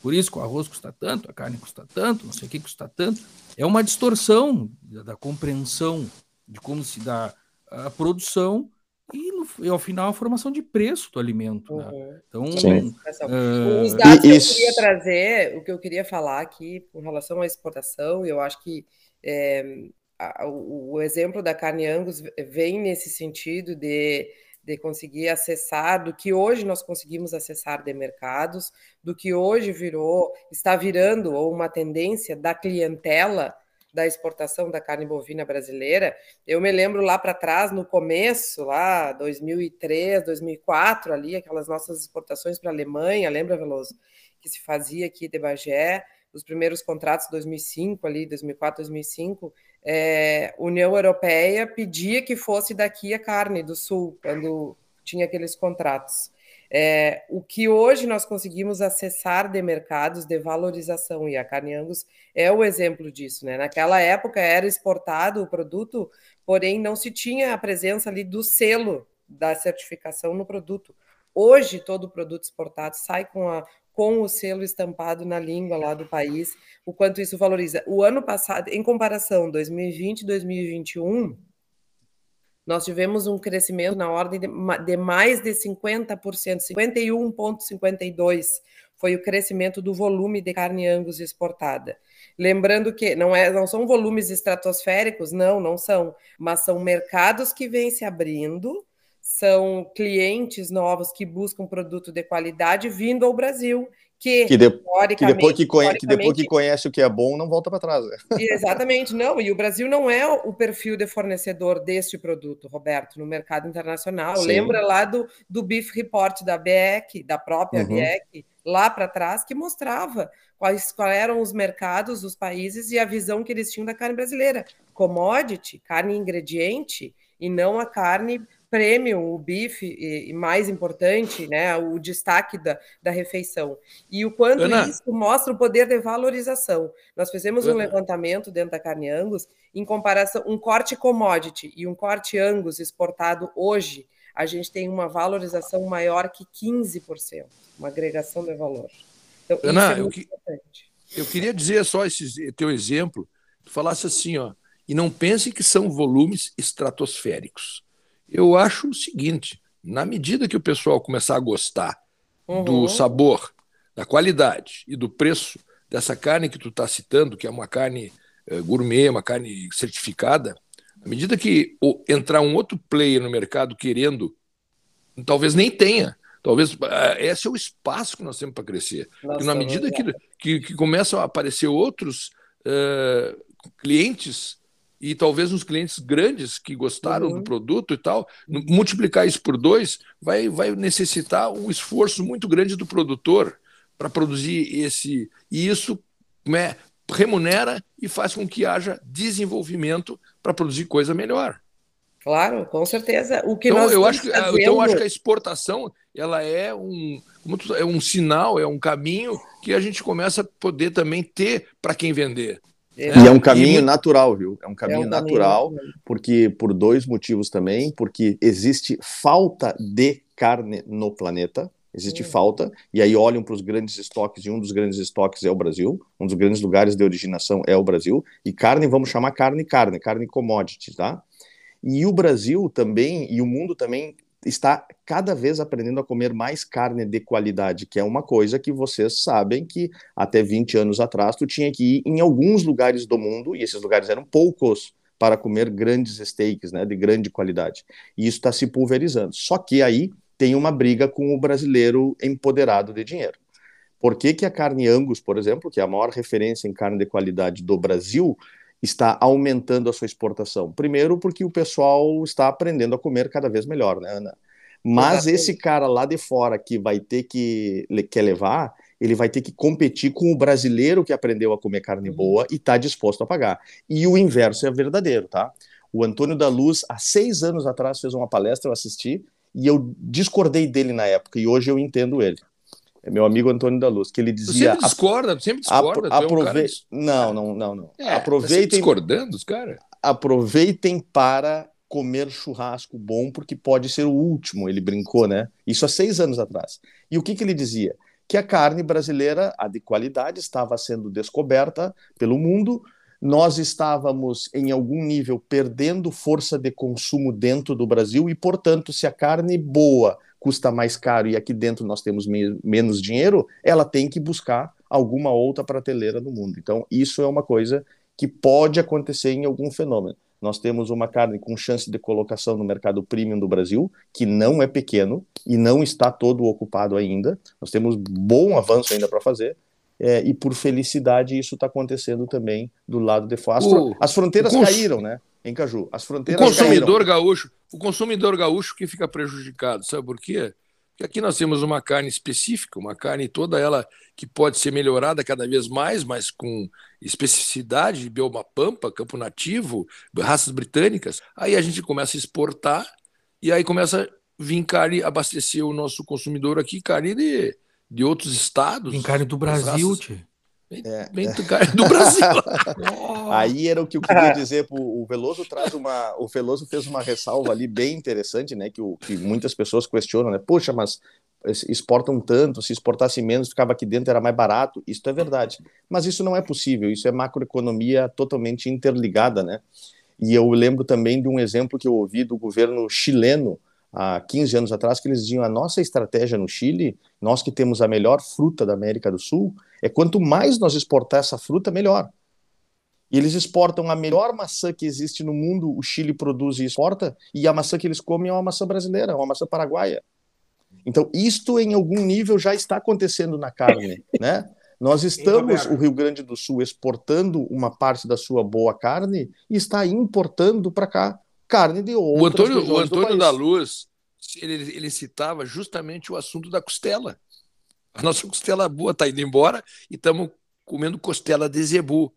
Por isso que o arroz custa tanto, a carne custa tanto, não sei o que custa tanto. É uma distorção da, da compreensão de como se dá a produção e, no, e, ao final a formação de preço do alimento. Né? Uhum. Né? Então, uh, os dados que eu queria trazer, o que eu queria falar aqui com relação à exportação, eu acho que é, a, o, o exemplo da carne Angus vem nesse sentido de de conseguir acessar, do que hoje nós conseguimos acessar de mercados, do que hoje virou, está virando ou uma tendência da clientela da exportação da carne bovina brasileira. Eu me lembro lá para trás, no começo, lá 2003, 2004, ali, aquelas nossas exportações para a Alemanha, lembra, Veloso? Que se fazia aqui de Bagé, os primeiros contratos 2005 ali, 2004, 2005, é, União Europeia pedia que fosse daqui a carne do Sul, quando tinha aqueles contratos. É, o que hoje nós conseguimos acessar de mercados de valorização, e a carne Angus é o exemplo disso. Né? Naquela época era exportado o produto, porém não se tinha a presença ali do selo da certificação no produto. Hoje, todo produto exportado sai com a, com o selo estampado na língua lá do país, o quanto isso valoriza. O ano passado, em comparação 2020 e 2021, nós tivemos um crescimento na ordem de, mais de 50%, 51,52% foi o crescimento do volume de carne angus exportada. Lembrando que não, é, não são volumes estratosféricos, não, não são, mas são mercados que vêm se abrindo são clientes novos que buscam produto de qualidade vindo ao Brasil, que, que, de, que, depois, que, conhece, que depois que conhece o que é bom, não volta para trás. Né? Exatamente, não. E o Brasil não é o perfil de fornecedor deste produto, Roberto, no mercado internacional. Sim. Lembra lá do, do Beef Report da BEC, da própria uhum. BEC, lá para trás, que mostrava quais, quais eram os mercados, os países e a visão que eles tinham da carne brasileira. Commodity, carne ingrediente, e não a carne prêmio, o bife, e, mais importante, né, o destaque da, da refeição. E o quanto Ana. isso mostra o poder de valorização. Nós fizemos Ana. um levantamento dentro da carne Angus, em comparação, um corte commodity e um corte Angus exportado hoje, a gente tem uma valorização maior que 15%, uma agregação de valor. Então, Ana, é eu, que, eu queria dizer só esse teu exemplo, tu falasse assim, ó, e não pense que são volumes estratosféricos eu acho o seguinte: na medida que o pessoal começar a gostar uhum. do sabor, da qualidade e do preço dessa carne que tu está citando, que é uma carne uh, gourmet, uma carne certificada, à medida que entrar um outro player no mercado querendo, talvez nem tenha. Talvez uh, esse é o espaço que nós temos para crescer. Nossa, na medida que, que, que, começam a aparecer outros uh, clientes e talvez uns clientes grandes que gostaram uhum. do produto e tal, multiplicar isso por dois vai, vai necessitar um esforço muito grande do produtor para produzir esse. E isso né, remunera e faz com que haja desenvolvimento para produzir coisa melhor. Claro, com certeza. O que então, nós eu acho que, fazendo... então eu acho que a exportação ela é um, é um sinal, é um caminho que a gente começa a poder também ter para quem vender. É. E é um caminho e... natural, viu? É um caminho é um natural, caminho porque por dois motivos também, porque existe falta de carne no planeta, existe uhum. falta, e aí olham para os grandes estoques, e um dos grandes estoques é o Brasil, um dos grandes lugares de originação é o Brasil, e carne, vamos chamar carne carne, carne commodity, tá? E o Brasil também, e o mundo também está cada vez aprendendo a comer mais carne de qualidade, que é uma coisa que vocês sabem que até 20 anos atrás tu tinha que ir em alguns lugares do mundo, e esses lugares eram poucos, para comer grandes steaks, né, de grande qualidade. E isso está se pulverizando. Só que aí tem uma briga com o brasileiro empoderado de dinheiro. Por que, que a carne Angus, por exemplo, que é a maior referência em carne de qualidade do Brasil, está aumentando a sua exportação? Primeiro, porque o pessoal está aprendendo a comer cada vez melhor, né, Ana? Mas esse cara lá de fora que vai ter que quer levar, ele vai ter que competir com o brasileiro que aprendeu a comer carne uhum. boa e está disposto a pagar. E o inverso é verdadeiro, tá? O Antônio da Luz, há seis anos atrás, fez uma palestra, eu assisti, e eu discordei dele na época, e hoje eu entendo ele. É meu amigo Antônio da Luz, que ele dizia. Tu sempre discorda, tu sempre discorda. Apro. É um não, não, não, não. É, tá aproveitem. Tá discordando, os caras? Aproveitem para comer churrasco bom, porque pode ser o último, ele brincou, né? Isso há seis anos atrás. E o que, que ele dizia? Que a carne brasileira, a de qualidade, estava sendo descoberta pelo mundo, nós estávamos, em algum nível, perdendo força de consumo dentro do Brasil e, portanto, se a carne boa custa mais caro e aqui dentro nós temos me menos dinheiro, ela tem que buscar alguma outra prateleira no mundo. Então, isso é uma coisa que pode acontecer em algum fenômeno. Nós temos uma carne com chance de colocação no mercado premium do Brasil, que não é pequeno e não está todo ocupado ainda. Nós temos bom avanço ainda para fazer, é, e por felicidade isso está acontecendo também do lado de fora. As, fronteiras caíram, né? Em Caju. As fronteiras o consumidor caíram. gaúcho, o consumidor gaúcho que fica prejudicado, sabe por quê? Porque aqui nós temos uma carne específica, uma carne toda ela que pode ser melhorada cada vez mais, mas com especificidade de bioma pampa, campo nativo, raças britânicas. Aí a gente começa a exportar e aí começa a vir carne, abastecer o nosso consumidor aqui, carne de de outros estados. Em carne do Brasil, tio. Bem, é, do, carne do Brasil. Aí era o que eu queria dizer. O Veloso traz uma. O Veloso fez uma ressalva ali bem interessante, né? Que, o, que muitas pessoas questionam, né? Poxa, mas exportam tanto, se exportasse menos, ficava aqui dentro, era mais barato. Isso é verdade. Mas isso não é possível, isso é macroeconomia totalmente interligada, né? E eu lembro também de um exemplo que eu ouvi do governo chileno, há 15 anos atrás, que eles diziam a nossa estratégia no Chile, nós que temos a melhor fruta da América do Sul, é quanto mais nós exportar essa fruta, melhor. E eles exportam a melhor maçã que existe no mundo, o Chile produz e exporta, e a maçã que eles comem é uma maçã brasileira, uma maçã paraguaia. Então, isto em algum nível já está acontecendo na carne, né? Nós estamos, o Rio Grande do Sul, exportando uma parte da sua boa carne e está importando para cá carne de outras O Antônio, o Antônio da Luz, ele, ele citava justamente o assunto da costela. A nossa costela boa está indo embora e estamos comendo costela de zebu.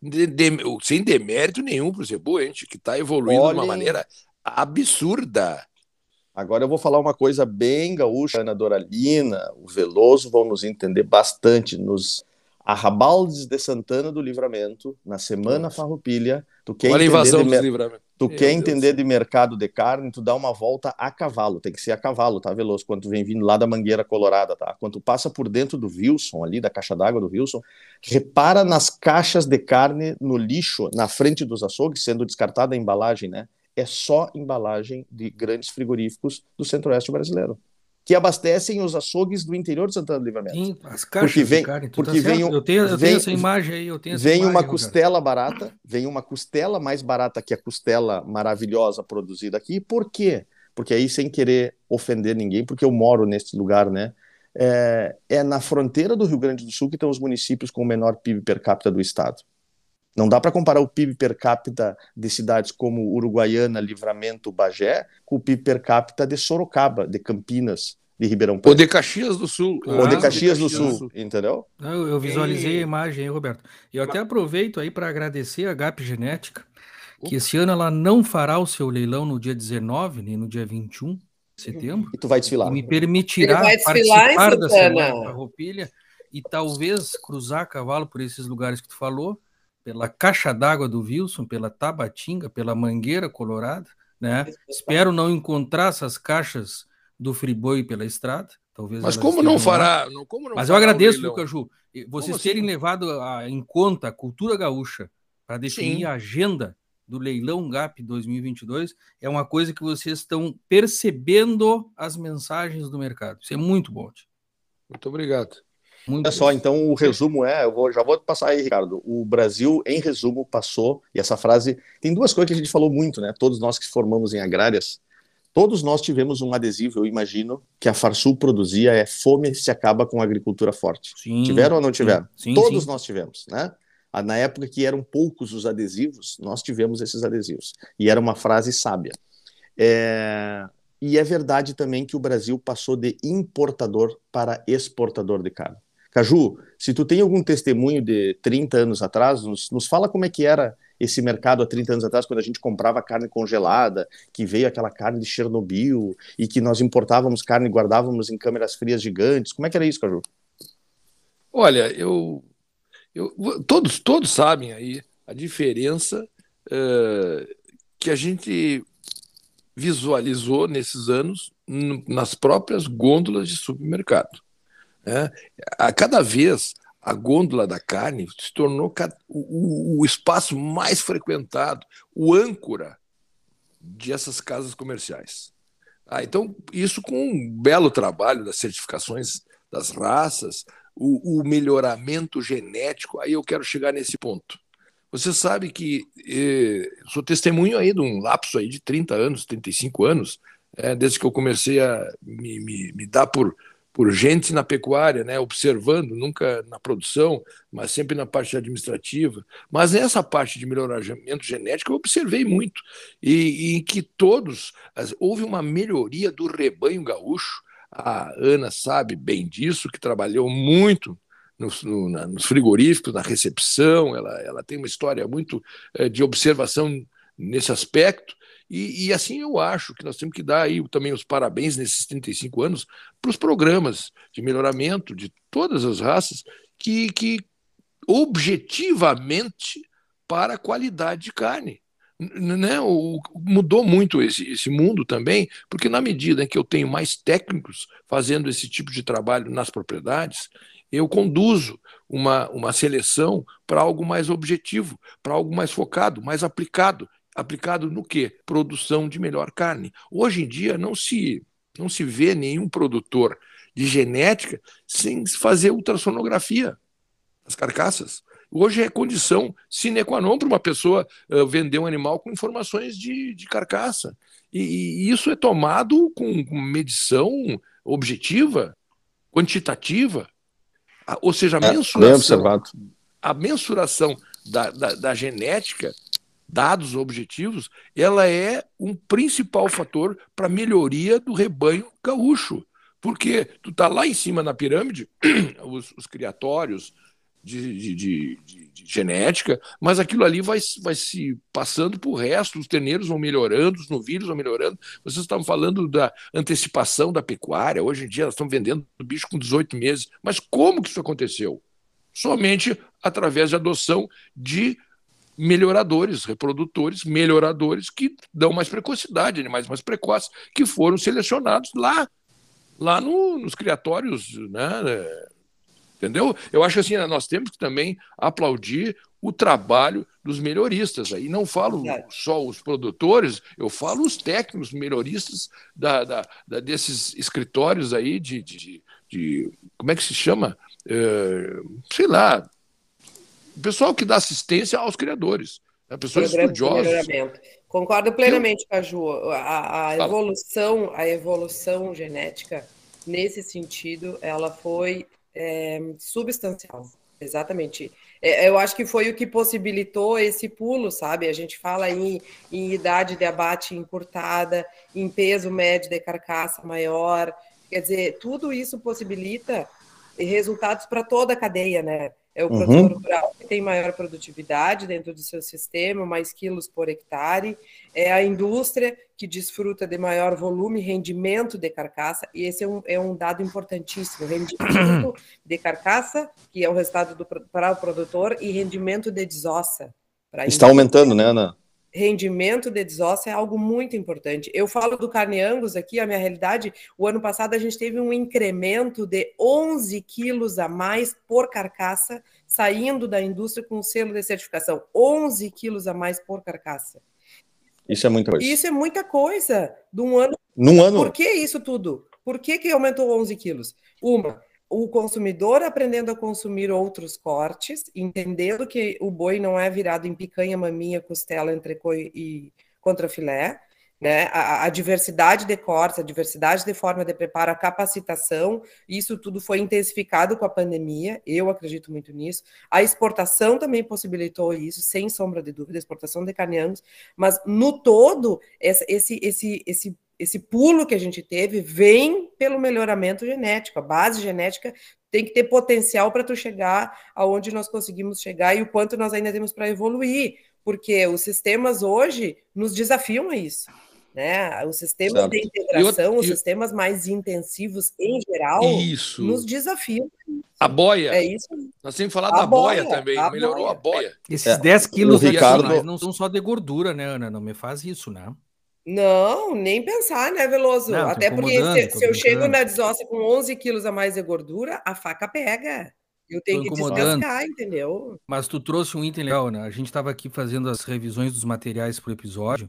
De, de, sem demérito nenhum para o zebu, gente que está evoluindo Olhem... de uma maneira absurda. Agora eu vou falar uma coisa bem gaúcha, Ana Doralina, o Veloso vão nos entender bastante nos Arrabaldes de Santana do Livramento, na Semana Farroupilha. Tu quer Olha a invasão dos livramentos. Tu Meu quer Deus entender Deus. de mercado de carne, tu dá uma volta a cavalo, tem que ser a cavalo, tá, Veloso? Quando tu vem vindo lá da Mangueira Colorada, tá? Quando tu passa por dentro do Wilson, ali, da caixa d'água do Wilson, repara nas caixas de carne no lixo, na frente dos açougues, sendo descartada a embalagem, né? É só embalagem de grandes frigoríficos do centro-oeste brasileiro que abastecem os açougues do interior de Santana do Livramento. Sim, as caixas porque vem, carne, tá porque tá vem, eu tenho, eu vem, tenho essa imagem aí, eu tenho Vem imagem, uma costela cara. barata, vem uma costela mais barata que a costela maravilhosa produzida aqui. Por quê? Porque aí, sem querer ofender ninguém, porque eu moro nesse lugar, né? É, é na fronteira do Rio Grande do Sul que estão os municípios com o menor PIB per capita do estado. Não dá para comparar o PIB per capita de cidades como Uruguaiana, Livramento, Bagé, com o PIB per capita de Sorocaba, de Campinas, de Ribeirão Preto. Ou de Caxias do Sul. Ah, Ou de Caxias, do, Sul, do Sul, entendeu? Eu, eu visualizei e... a imagem aí, Roberto. E eu até aproveito aí para agradecer a GAP Genética, que esse ano ela não fará o seu leilão no dia 19, nem no dia 21, setembro. E tu vai desfilar. E me permitirá participar da. Semana Farroupilha e talvez cruzar a cavalo por esses lugares que tu falou, pela caixa d'água do Wilson, pela Tabatinga, pela Mangueira Colorada, né? Espero não encontrar essas caixas do Friboi pela estrada. Talvez Mas como não fará? Não, como não Mas eu agradeço? Lucas Ju, vocês Como terem assim? levado a- em conta a cultura gaúcha para definir Sim. a agenda do leilão GAP 2022. É uma coisa que vocês estão percebendo as mensagens do mercado. Isso é muito bom. Muito obrigado. Muito Olha só, então o resumo é, eu vou- já vou passar aí, Ricardo. O Brasil, em resumo, passou, e essa frase tem duas coisas que a gente falou muito, né? Todos nós que formamos em agrárias, todos nós tivemos um adesivo, eu imagino, que a Farsul produzia é fome se acaba com a agricultura forte. Sim, Tiveram ou não tiveram? Sim, sim, Todos nós tivemos, né? Ah, Na época que eram poucos os adesivos, nós tivemos esses adesivos. E era uma frase sábia. É, E é verdade também que o Brasil passou de importador para exportador de carne. Caju, se tu tem algum testemunho de 30 anos atrás, nos, nos fala como é que era esse mercado há 30 anos atrás, quando a gente comprava carne congelada, que veio aquela carne de Chernobyl, e que nós importávamos carne e guardávamos em câmeras frias gigantes. Como é que era isso, Caju? Olha, eu, eu todos todos sabem aí a diferença eh, que a gente visualizou nesses anos nas próprias gôndolas de supermercado. Né? A cada vez a gôndola da carne se tornou o, espaço mais frequentado, o âncora dessas casas comerciais. Ah, então, isso com um belo trabalho das certificações das raças, o, o melhoramento genético, aí eu quero chegar nesse ponto. Você sabe que eh, sou testemunho aí de um lapso aí de 30 anos, 35 anos, eh, desde que eu comecei a me, me, me dar por, por gente na pecuária, né, observando, nunca na produção, mas sempre na parte administrativa. Mas nessa parte de melhoramento genético eu observei muito, e, em que todos, houve uma melhoria do rebanho gaúcho, a Ana sabe bem disso, que trabalhou muito nos, no- frigoríficos, na recepção, ela, ela tem uma história muito eh, de observação nesse aspecto, e, e assim eu acho que nós temos que dar aí também os parabéns nesses 35 anos para os programas de melhoramento de todas as raças que, que objetivamente para a qualidade de carne. Né? O- mudou muito esse, esse mundo também, porque na medida em que eu tenho mais técnicos fazendo esse tipo de trabalho nas propriedades, eu conduzo uma, uma seleção para algo mais objetivo, para algo mais focado, mais aplicado. Aplicado no quê? Produção de melhor carne. Hoje em dia não se, não se vê nenhum produtor de genética sem fazer ultrassonografia das carcaças. Hoje é condição sine qua non para uma pessoa uh, vender um animal com informações de, de carcaça. E, e, isso é tomado com, com medição objetiva, quantitativa, a, ou seja, a É, mensuração, observado. a mensuração da, da, da genética, dados objetivos, ela é um principal fator para a melhoria do rebanho gaúcho. Porque tu está lá em cima na pirâmide, os, os criatórios, de, de, de, de, genética, mas aquilo ali vai, vai se passando para o resto, os terneiros vão melhorando, os novilhos vão melhorando. Vocês estavam falando da antecipação da pecuária, hoje em dia elas estão vendendo o bicho com 18 meses. Mas como que isso aconteceu? Somente através de adoção de melhoradores, reprodutores, melhoradores que dão mais precocidade, animais mais precoces, que foram selecionados lá, lá no, nos criatórios, né? Entendeu? Eu acho assim, nós temos que também aplaudir o trabalho dos melhoristas. Aí não falo só os produtores, eu falo os técnicos melhoristas da, da, da desses escritórios aí de, de, de, como é que se chama? É, sei lá, o pessoal que dá assistência aos criadores, né? pessoas estudiosas. Concordo plenamente, Caju. A, a evolução, a evolução genética nesse sentido, ela foi é, substancial, exatamente. É, eu acho que foi o que possibilitou esse pulo, sabe? A gente fala em, em idade de abate encurtada, em peso médio de carcaça maior, quer dizer, tudo isso possibilita resultados para toda a cadeia, né? É o Uhum. produtor rural que tem maior produtividade dentro do seu sistema, mais quilos por hectare. É a indústria que desfruta de maior volume e rendimento de carcaça. E esse é um, é um dado importantíssimo: rendimento de carcaça, que é o resultado do, para o produtor, e rendimento de desossa. Está aumentando, né, Ana? Rendimento de desossa é algo muito importante. Eu falo do carne Angus aqui, a minha realidade, o ano passado a gente teve um incremento de 11 quilos a mais por carcaça saindo da indústria com selo de certificação. 11 quilos a mais por carcaça. Isso é muita coisa. Isso é muita coisa de um ano Num ano, por que isso tudo? Por que, que aumentou 11 quilos? Uma, o consumidor aprendendo a consumir outros cortes, entendendo que o boi não é virado em picanha, maminha, costela, entrecô e contrafilé, né? A, a diversidade de cortes, a diversidade de forma de preparo, a capacitação, isso tudo foi intensificado com a pandemia, eu acredito muito nisso. A exportação também possibilitou isso, sem sombra de dúvida, a exportação de carne mas no todo, esse, esse, esse, esse esse pulo que a gente teve vem pelo melhoramento genético. A base genética tem que ter potencial para tu chegar aonde nós conseguimos chegar e o quanto nós ainda temos para evoluir, porque os sistemas hoje nos desafiam a isso. Né? Os sistemas Certo. de integração, E o- os sistemas mais intensivos em geral, Isso. nos desafiam. A boia. É isso. Nós temos que falar A da boia, boia, também. a Melhorou a boia. Esses É, 10 quilos Ricardo- não são só de gordura, né, Ana? Não me faz isso, né? Não, nem pensar, né, Veloso? Não, Até porque se, se eu chego na desossa com 11 quilos a mais de gordura, a faca pega. Eu tenho que descascar, entendeu? Mas tu trouxe um item legal, né? A gente estava aqui fazendo as revisões dos materiais para o episódio.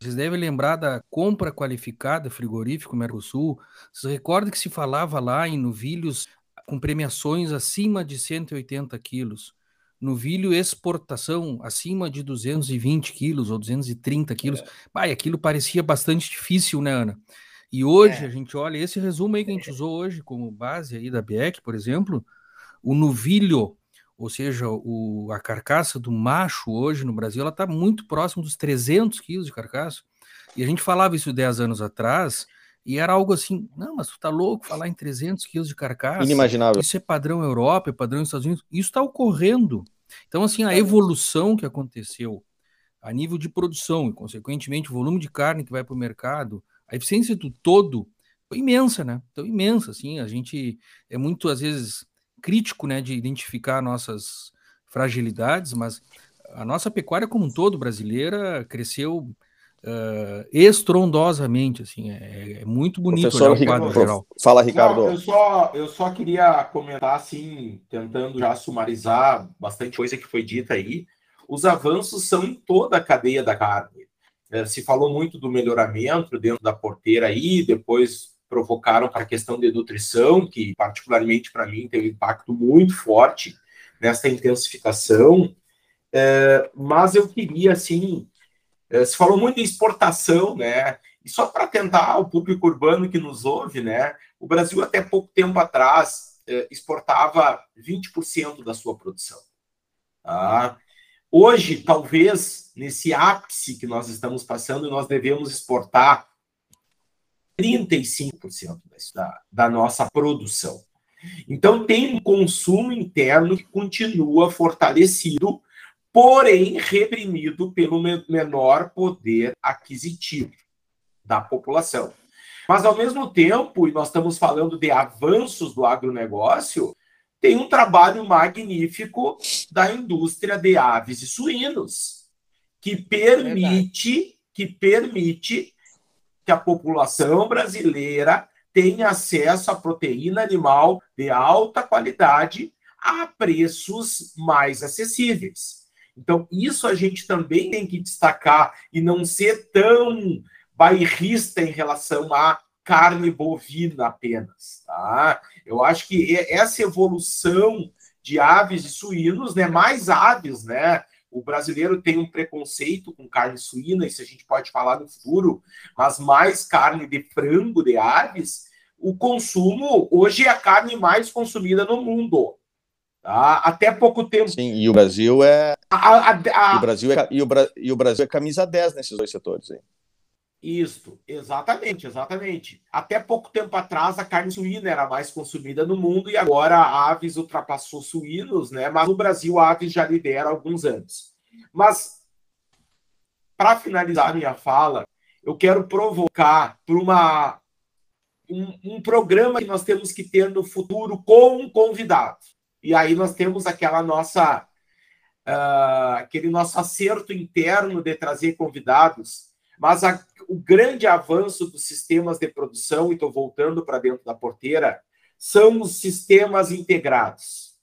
Vocês devem lembrar da compra qualificada frigorífico Mercosul. Vocês recordam que se falava lá em novilhos com premiações acima de 180 quilos. Novilho exportação acima de 220 quilos ou 230 quilos. Bah, e aquilo parecia bastante difícil, né, Ana? E hoje É. a gente olha esse resumo aí que a gente usou hoje como base aí da BEC, por exemplo, o novilho, ou seja, o, a carcaça do macho hoje no Brasil, ela está muito próximo dos 300 quilos de carcaça. E a gente falava isso 10 anos atrás, e era algo assim, não, mas tu tá louco falar em 300 quilos de carcaça? inimaginável. Isso é padrão Europa, é padrão Estados Unidos. Isso está ocorrendo. Então, assim, a Tá. evolução que aconteceu a nível de produção e, consequentemente, o volume de carne que vai para o mercado, a eficiência do todo foi imensa, né? Então, imensa, assim. A gente é muito, às vezes, crítico, né, de identificar nossas fragilidades, mas a nossa pecuária como um todo brasileira cresceu uh, estrondosamente, assim. É, é muito bonito Professor olhar o quadro Ricardo, geral. fala, Ricardo. Não, eu, só, eu só queria comentar, assim, tentando já sumarizar bastante coisa que foi dita aí. Os avanços são em toda a cadeia da carne. É, se falou muito do melhoramento dentro da porteira aí, depois provocaram para a questão de nutrição, que particularmente para mim tem um impacto muito forte nessa intensificação. É, mas eu queria, assim, se falou muito em exportação, né? E só para tentar o público urbano que nos ouve, né? O Brasil, até pouco tempo atrás, eh, exportava 20% da sua produção. Tá? Hoje, talvez, nesse ápice que nós estamos passando, nós devemos exportar 35% da, da nossa produção. Então, tem um consumo interno que continua fortalecido, porém reprimido pelo menor poder aquisitivo da população. Mas, ao mesmo tempo, e nós estamos falando de avanços do agronegócio, tem um trabalho magnífico da indústria de aves e suínos, que permite, que permite que a população brasileira tenha acesso a proteína animal de alta qualidade a preços mais acessíveis. Então, isso a gente também tem que destacar e não ser tão bairrista em relação à carne bovina apenas. Tá? Eu acho que essa evolução de aves e suínos, né, mais aves, né? O brasileiro tem um preconceito com carne suína, isso a gente pode falar no futuro, mas mais carne de frango, de aves, o consumo hoje é a carne mais consumida no mundo. Tá? Até pouco tempo. Sim, e o Brasil é. A, a, a... E, o Brasil é e, o Bra... e o Brasil é camisa 10 nesses dois setores aí. Isso, exatamente, exatamente. Até pouco tempo atrás, a carne suína era mais consumida no mundo e agora a aves ultrapassou suínos, né? Mas no Brasil a aves já lidera há alguns anos. Mas, para finalizar minha fala, eu quero provocar para uma um, um, programa que nós temos que ter no futuro com um convidado. E aí nós temos aquela nossa uh, aquele nosso acerto interno de trazer convidados mas a, o grande avanço dos sistemas de produção, e estou voltando para dentro da porteira, são os sistemas integrados.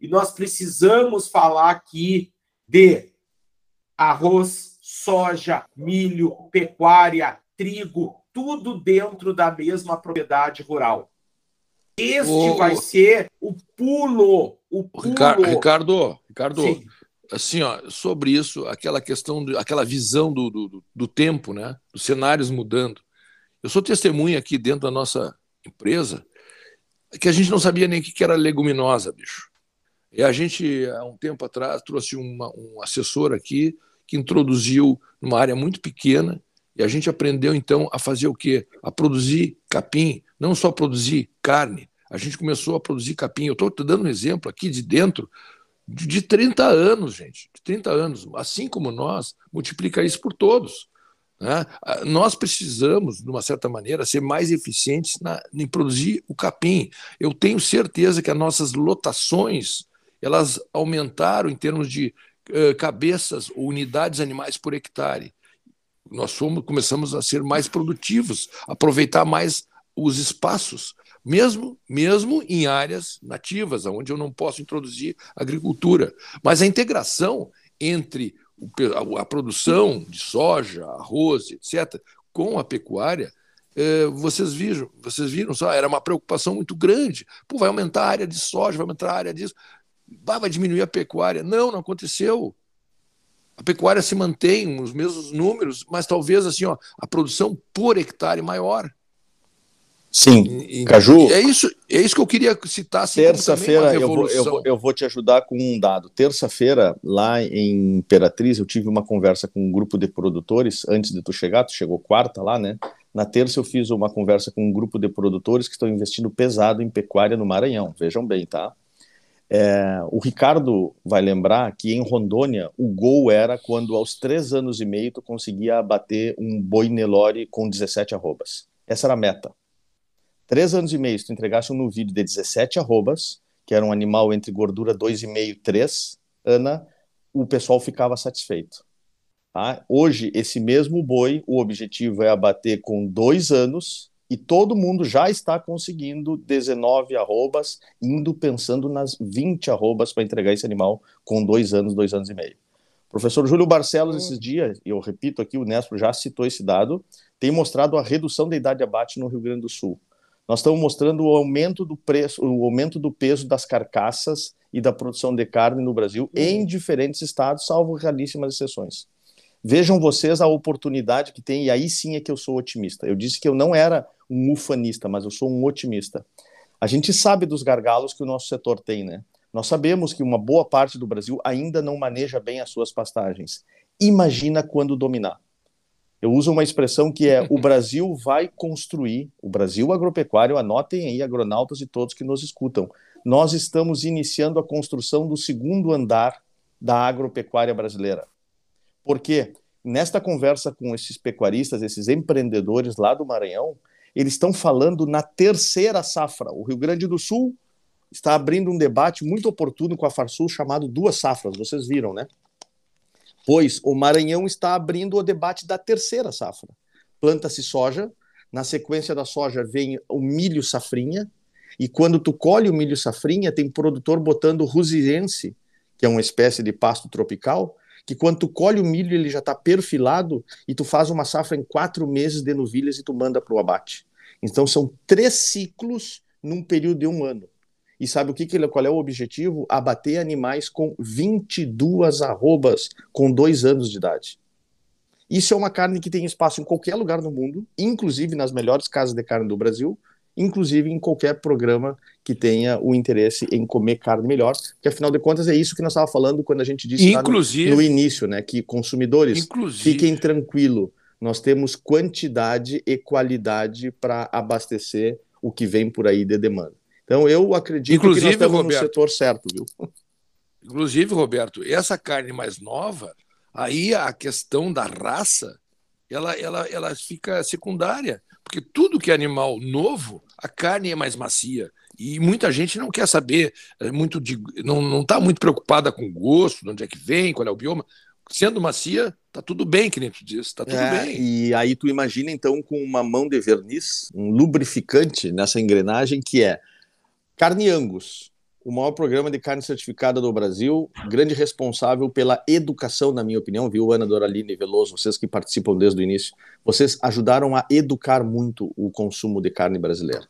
E nós precisamos falar aqui de arroz, soja, milho, pecuária, trigo, tudo dentro da mesma propriedade rural. Este vai ser o pulo, o pulo. Ricardo, Ricardo, Sim assim, ó, sobre isso, aquela questão, de, aquela visão do, do, do tempo, né? Dos cenários mudando. Eu sou testemunha aqui dentro da nossa empresa que a gente não sabia nem o que era leguminosa, bicho. E a gente, há um tempo atrás, trouxe uma, um assessor aqui que introduziu numa área muito pequena e a gente aprendeu então a fazer o quê? A produzir capim, não só produzir carne. A gente começou a produzir capim. Eu estou dando um exemplo aqui de dentro de 30 anos, gente, de 30 anos. Assim como nós, multiplica isso por todos. Né? Ah, nós precisamos, de uma certa maneira, ser mais eficientes na, em produzir o capim. Eu tenho certeza que as nossas lotações elas aumentaram em termos de uh, cabeças ou unidades animais por hectare. Nós fomos, começamos a ser mais produtivos, aproveitar mais os espaços mesmo, mesmo em áreas nativas, onde eu não posso introduzir agricultura. Mas a integração entre a produção de soja, arroz, etc., com a pecuária, é, vocês viram, vocês viram só, era uma preocupação muito grande. Pô, vai aumentar a área de soja, vai aumentar a área disso, vai diminuir a pecuária. Não, não aconteceu. A pecuária se mantém os mesmos números, mas talvez assim, ó, a produção por hectare maior. Sim, e, Caju. É isso, é isso que eu queria citar. Assim, Terça-feira eu vou, eu, vou, eu vou te ajudar com um dado. Terça-feira, lá em Imperatriz, eu tive uma conversa com um grupo de produtores antes de tu chegar, tu chegou quarta lá, né? Na terça eu fiz uma conversa com um grupo de produtores que estão investindo pesado em pecuária no Maranhão. Vejam bem, tá? É, o Ricardo vai lembrar que em Rondônia o gol era quando aos três anos e meio tu conseguia abater um boi Nelore com 17 arrobas. Essa era a meta três anos e meio, se tu entregasse um novilho de 17 arrobas, que era um animal entre gordura 2,5 e 3, Ana, o pessoal ficava satisfeito. Tá? Hoje, esse mesmo boi, o objetivo é abater com dois anos e todo mundo já está conseguindo 19 arrobas, indo pensando nas 20 arrobas para entregar esse animal com dois anos, dois anos e meio. professor Júlio Barcelos, esses dias, e eu repito aqui, o Nespro já citou esse dado, tem mostrado a redução da idade abate no Rio Grande do Sul. Nós estamos mostrando o aumento do preço, o aumento do peso das carcaças e da produção de carne no Brasil uhum. em diferentes estados, salvo raríssimas exceções. Vejam vocês a oportunidade que tem, e aí sim é que eu sou otimista. Eu disse que eu não era um ufanista, mas eu sou um otimista. A gente sabe dos gargalos que o nosso setor tem, né? Nós sabemos que uma boa parte do Brasil ainda não maneja bem as suas pastagens. Imagina quando dominar. Eu uso uma expressão que é: o Brasil vai construir, o Brasil agropecuário, anotem aí, agronautas e todos que nos escutam. Nós estamos iniciando a construção do segundo andar da agropecuária brasileira. Por quê? Nesta conversa com esses pecuaristas, esses empreendedores lá do Maranhão, eles estão falando na terceira safra. O Rio Grande do Sul está abrindo um debate muito oportuno com a Farsul chamado Duas Safras, vocês viram, né? Pois o Maranhão está abrindo o debate da terceira safra. Planta-se soja, na sequência da soja vem o milho safrinha, e quando tu colhe o milho safrinha, tem produtor botando rusiense, que é uma espécie de pasto tropical, que quando tu colhe o milho ele já está perfilado e tu faz uma safra em quatro meses de novilhas e tu manda para o abate. Então são três ciclos num período de um ano. E sabe o que, que qual é o objetivo? Abater animais com 22 arrobas com dois anos de idade. Isso é uma carne que tem espaço em qualquer lugar do mundo, inclusive nas melhores casas de carne do Brasil, inclusive em qualquer programa que tenha o interesse em comer carne melhor, que afinal de contas é isso que nós estávamos falando quando a gente disse no, no, início, né, que consumidores fiquem tranquilo, nós temos quantidade e qualidade para abastecer o que vem por aí de demanda. Então, eu acredito Inclusive, que nós estamos Roberto, no setor certo, viu? Inclusive, Roberto, essa carne mais nova, aí a questão da raça, ela, ela, ela fica secundária, porque tudo que é animal novo, a carne é mais macia. E muita gente não quer saber, é muito de, não está muito preocupada com o gosto, de onde é que vem, qual é o bioma. Sendo macia, tá tudo bem, que nem tu disse, tá tudo É, bem. E aí tu imagina então com uma mão de verniz, um lubrificante nessa engrenagem que é carne Angus, o maior programa de carne certificada do Brasil, grande responsável pela educação, na minha opinião, viu, Ana Doraline Veloso, vocês que participam desde o início, vocês ajudaram a educar muito o consumo de carne brasileira.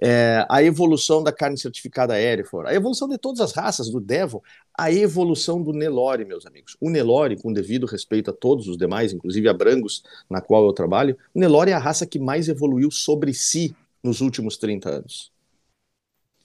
É, a evolução da carne certificada Hereford, a evolução de todas as raças, do Devon, a evolução do Nelore, meus amigos. O Nelore, com devido respeito a todos os demais, inclusive a Brangus, na qual eu trabalho, o Nelore é a raça que mais evoluiu sobre si nos últimos 30 anos.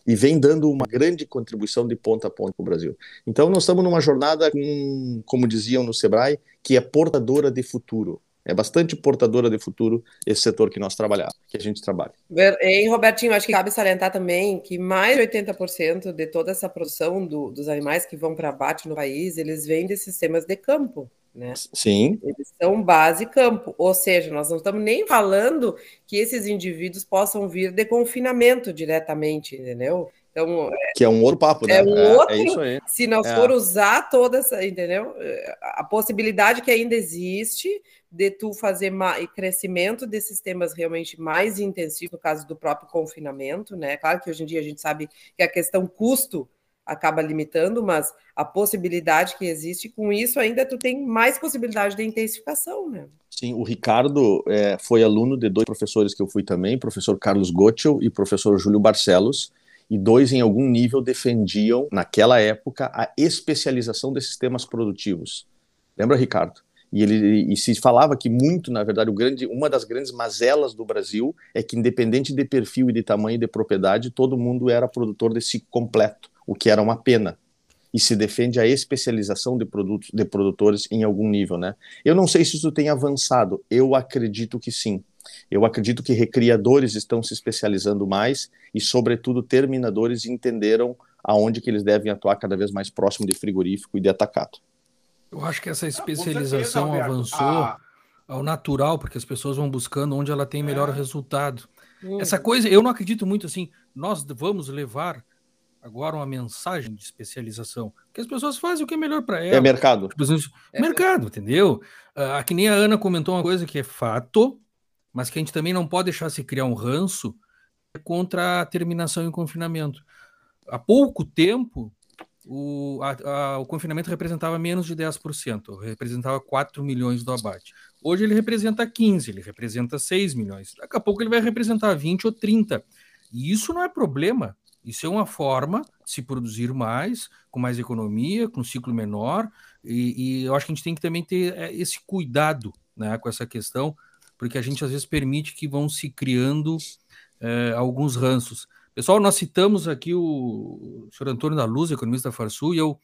E vem dando uma grande contribuição de ponta a ponta para o Brasil. Então, nós estamos numa jornada, com, como diziam no Sebrae, que é portadora de futuro. É bastante portadora de futuro esse setor que nós trabalhamos, que a gente trabalha. Hein, Robertinho, acho que cabe salientar também que mais de 80% de toda essa produção do- dos animais que vão para abate no país, eles vêm de sistemas de campo, né? Sim, Eles são base campo, ou seja, nós não estamos nem falando que esses indivíduos possam vir de confinamento diretamente, entendeu? Então, que é um outro papo, né? É um outro- é isso aí. se nós É. for usar toda essa, entendeu? A possibilidade que ainda existe de tu fazer ma- e crescimento de sistemas realmente mais intensivos, no caso do próprio confinamento, né? Claro que hoje em dia a gente sabe que a questão custo acaba limitando, mas a possibilidade que existe com isso ainda tu tem mais possibilidade de intensificação, né? Sim, o Ricardo é, foi aluno de dois professores que eu fui também, professor Carlos Gotchel e professor Júlio Barcelos, e dois em algum nível defendiam, naquela época, a especialização de sistemas produtivos. Lembra, Ricardo? E, ele, e se falava que muito, na verdade, grande, uma das grandes mazelas do Brasil é que, independente de perfil e de tamanho de propriedade, todo mundo era produtor de ciclo completo, o que era uma pena. E se defende a especialização de produtos, de produtores em algum nível, né? Eu não sei se isso tem avançado, eu acredito que sim. Eu acredito que recriadores estão se especializando mais e, sobretudo, terminadores entenderam aonde que eles devem atuar cada vez mais próximo de frigorífico e de atacado. Eu acho que essa certeza, especialização Alberto. avançou Ah, ao natural, porque as pessoas vão buscando onde ela tem melhor É. resultado. Hum. Essa coisa, eu não acredito muito assim, nós vamos levar agora uma mensagem de especialização, que as pessoas fazem o que é melhor para É elas. mercado. Tipo, assim, É. mercado, entendeu? Ah, que nem a Ana comentou uma coisa que é fato, mas que a gente também não pode deixar se criar um ranço contra a terminação e confinamento. Há pouco tempo, o, a- a- o confinamento representava menos de 10%, representava 4 milhões do abate. Hoje ele representa 15, ele representa 6 milhões. Daqui a pouco ele vai representar 20 ou 30. E isso não é problema. Isso é uma forma de se produzir mais, com mais economia, com ciclo menor, e, e eu acho que a gente tem que também ter é, esse cuidado né, com essa questão, porque a gente às vezes permite que vão se criando é, alguns ranços. Pessoal, nós citamos aqui o, o senhor Antônio da Luz, economista da Farsul, e eu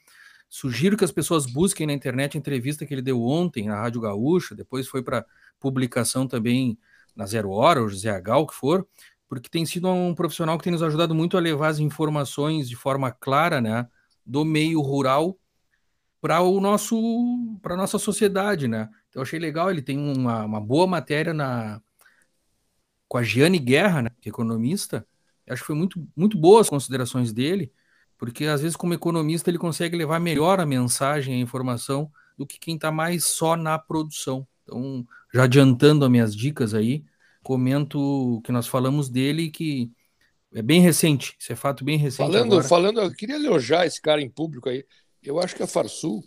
sugiro que as pessoas busquem na internet a entrevista que ele deu ontem na Rádio Gaúcha, depois foi para publicação também na Zero Hora, ou ZH, o que for, porque tem sido um profissional que tem nos ajudado muito a levar as informações de forma clara, né, do meio rural para o nosso para nossa sociedade, né? Então achei legal, ele tem uma, uma boa matéria na com a Giane Guerra, né, que é economista. Acho que foi muito muito boas as considerações dele, porque às vezes como economista ele consegue levar melhor a mensagem, a informação do que quem está mais só na produção. Então, já adiantando as minhas dicas aí, comento que nós falamos dele que é bem recente, isso é fato bem recente. Falando, agora. falando, eu queria elogiar esse cara em público aí. Eu acho que a Farsul,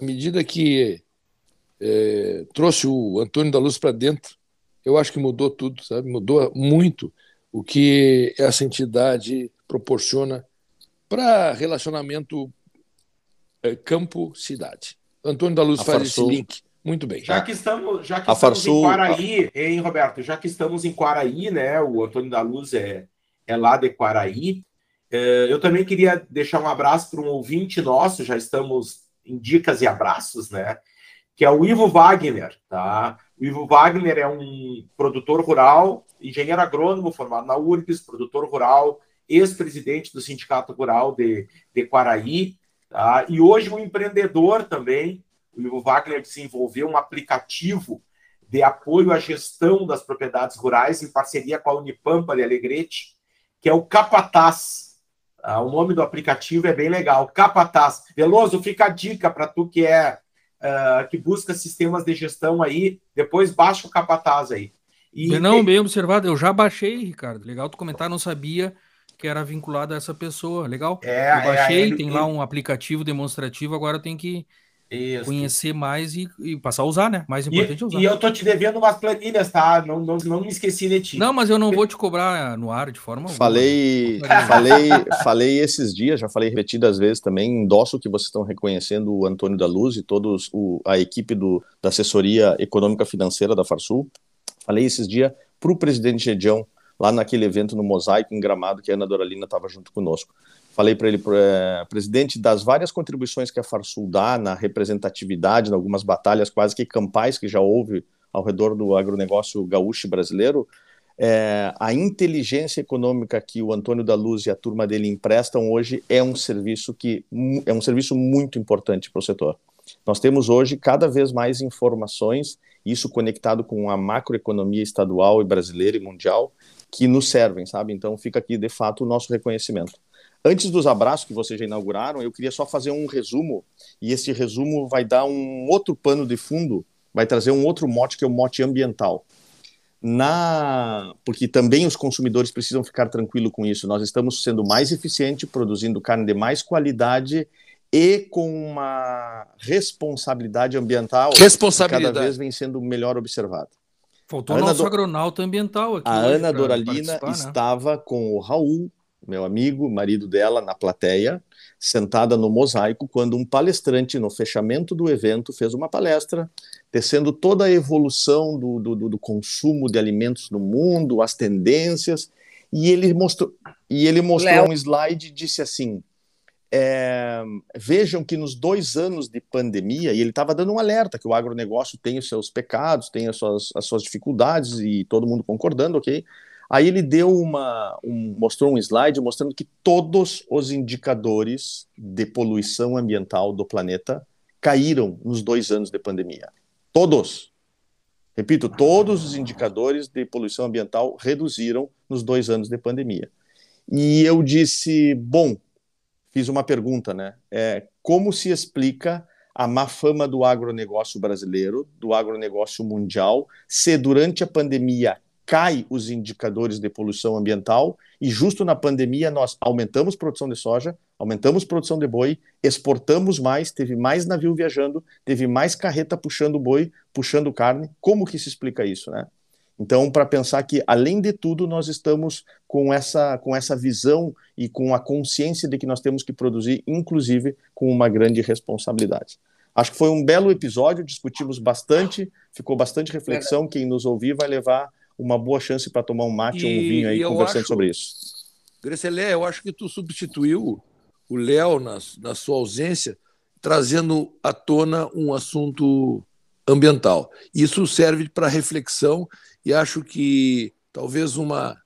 à medida que é, trouxe o Antônio da Luz para dentro, eu acho que mudou tudo, sabe? Mudou muito o que essa entidade proporciona para relacionamento é, campo-cidade. Antônio da Luz A faz Farsul- esse link muito bem. Já que estamos, já que A estamos Farsul- em Quaraí, hein, Roberto? Já que estamos em Quaraí, né? O Antônio da Luz é, é lá de Quaraí. É, eu também queria deixar um abraço para um ouvinte nosso, já estamos em dicas e abraços, né? Que é o Ivo Wagner, tá? O Ivo Wagner é um produtor rural, engenheiro agrônomo formado na URGS, produtor rural, ex-presidente do Sindicato Rural de, de Quaraí, tá? e hoje um empreendedor também. O Ivo Wagner desenvolveu um aplicativo de apoio à gestão das propriedades rurais em parceria com a Unipampa de Alegrete, que é o Capataz. Ah, o nome do aplicativo é bem legal, Capataz. Veloso, fica a dica para tu que é uh, que busca sistemas de gestão aí, depois baixa o Capataz aí. E, não, bem observado, eu já baixei, Ricardo. Legal tu comentar, não sabia que era vinculado a essa pessoa. Legal? É, eu baixei, é, é, tem lá um aplicativo demonstrativo, agora tenho que isso. conhecer mais e, e, passar a usar, né? Mais importante e, é usar. E eu tô te devendo umas planilhas, tá? Não, não, não me esqueci de ti. Não, mas eu não vou te cobrar no ar de forma Falei, falei, falei esses dias, já falei repetidas vezes também, endosso que vocês estão reconhecendo o Antônio da Luz e todos o, a equipe do, da assessoria econômica financeira da Farsul. Falei esses dias para o presidente Gedião, lá naquele evento no Mosaico, em Gramado, que a Ana Doralina estava junto conosco falei para ele, é, presidente, das várias contribuições que a Farsul dá na representatividade, em algumas batalhas quase que campais que já houve ao redor do agronegócio gaúcho brasileiro, é, a inteligência econômica que o Antônio da Luz e a turma dele emprestam hoje é um serviço que é um serviço muito importante para o setor. Nós temos hoje cada vez mais informações, isso conectado com a macroeconomia estadual e brasileira e mundial, que nos servem, sabe? Então fica aqui de fato o nosso reconhecimento. Antes dos abraços que vocês já inauguraram, eu queria só fazer um resumo, e esse resumo vai dar um outro pano de fundo, vai trazer um outro mote, que é o mote ambiental. Na... Porque também os consumidores precisam ficar tranquilos com isso. Nós estamos sendo mais eficientes, produzindo carne de mais qualidade e com uma responsabilidade ambiental responsabilidade. que cada vez vem sendo melhor observada. Faltou o nosso Do... agronauta ambiental aqui. A Ana Doralina né? estava com o Raul, meu amigo, marido dela, na plateia, sentada no mosaico, quando um palestrante, no fechamento do evento, fez uma palestra, tecendo toda a evolução do, do, do consumo de alimentos no mundo, as tendências, e ele mostrou, e ele mostrou um slide e disse assim: é, vejam que nos dois anos de pandemia, e ele estava dando um alerta que o agronegócio tem os seus pecados, tem as suas, as suas dificuldades, e todo mundo concordando, ok? Aí ele deu uma, um, mostrou um slide mostrando que todos os indicadores de poluição ambiental do planeta caíram nos dois anos de pandemia. Todos. Repito, todos os indicadores de poluição ambiental reduziram nos dois anos de pandemia. E eu disse, bom, fiz uma pergunta, né? É, como se explica a má fama do agronegócio brasileiro, do agronegócio mundial, se durante a pandemia cai os indicadores de poluição ambiental e justo na pandemia nós aumentamos produção de soja, aumentamos produção de boi, exportamos mais, teve mais navio viajando, teve mais carreta puxando boi, puxando carne. Como que se explica isso, né? Então, para pensar que além de tudo nós estamos com essa com essa visão e com a consciência de que nós temos que produzir inclusive com uma grande responsabilidade. Acho que foi um belo episódio, discutimos bastante, ficou bastante reflexão. Quem nos ouvir vai levar uma boa chance para tomar um mate ou um vinho aí conversando acho, sobre isso. Grecelé, eu acho que tu substituiu o Léo na, na sua ausência, trazendo à tona um assunto ambiental. Isso serve para reflexão e acho que talvez uma,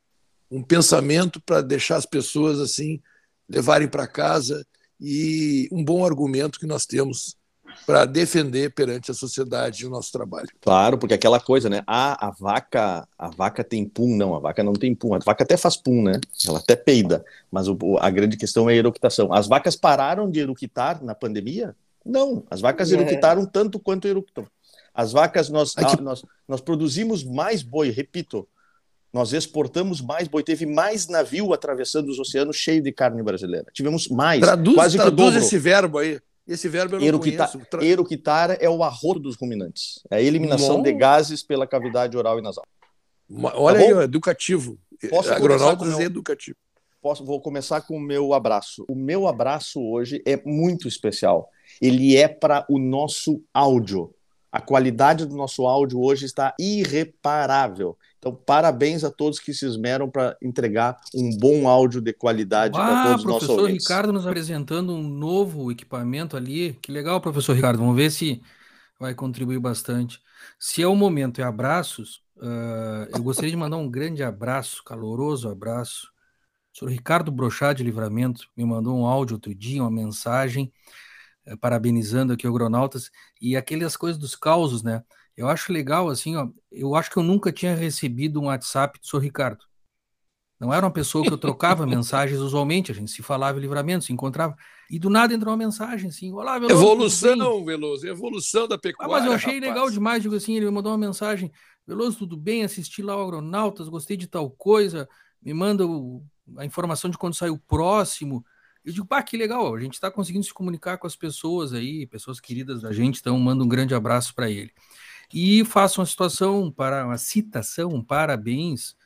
um pensamento para deixar as pessoas assim levarem para casa e um bom argumento que nós temos para defender perante a sociedade o nosso trabalho. Claro, porque aquela coisa, né? Ah, a vaca, a vaca tem pum, não, a vaca não tem pum. A vaca até faz pum, né? Ela até peida, mas o, a grande questão é a eructação. As vacas pararam de eructar na pandemia? Não, as vacas é. eructaram tanto quanto eructam. As vacas, nós, Aqui... nós, nós produzimos mais boi, repito, nós exportamos mais boi, teve mais navio atravessando os oceanos cheio de carne brasileira. Tivemos mais. Traduz, quase traduz esse verbo aí. Esse verbo eu não Eruquitar, conheço. Eruquitar é o arroto dos ruminantes. É a eliminação Bom. de gases pela cavidade oral e nasal. Olha tá aí, educativo. Posso Agronautas meu... educativo. Posso, vou começar com o meu abraço. O meu abraço hoje é muito especial. Ele é para o nosso áudio. A qualidade do nosso áudio hoje está irreparável. Então, parabéns a todos que se esmeram para entregar um bom áudio de qualidade para todos os nossos ouvintes. Professor Ricardo nos apresentando um novo equipamento ali. Que legal, professor Ricardo. Vamos ver se vai contribuir bastante. Se é o momento, é abraços, uh, eu gostaria de mandar um grande abraço, caloroso abraço. O senhor Ricardo Brochá de Livramento me mandou um áudio outro dia, uma mensagem, uh, parabenizando aqui o Agronautas, e aquelas coisas dos causos, né? Eu acho legal, assim, ó, eu acho que eu nunca tinha recebido um WhatsApp do senhor Ricardo. Não era uma pessoa que eu trocava mensagens usualmente, a gente se falava em livramento, se encontrava, e do nada entrou uma mensagem assim: Olá, Veloso. Evolução, Veloso, evolução da pecuária. Ah, mas eu achei rapaz. legal demais, digo assim, ele me mandou uma mensagem: Veloso, tudo bem? Assisti lá o Agronautas, gostei de tal coisa, me manda o, a informação de quando sai o próximo. Eu digo, pá, que legal, a gente está conseguindo se comunicar com as pessoas aí, pessoas queridas da gente, então manda um grande abraço para ele. E faço uma situação, para uma citação, um parabéns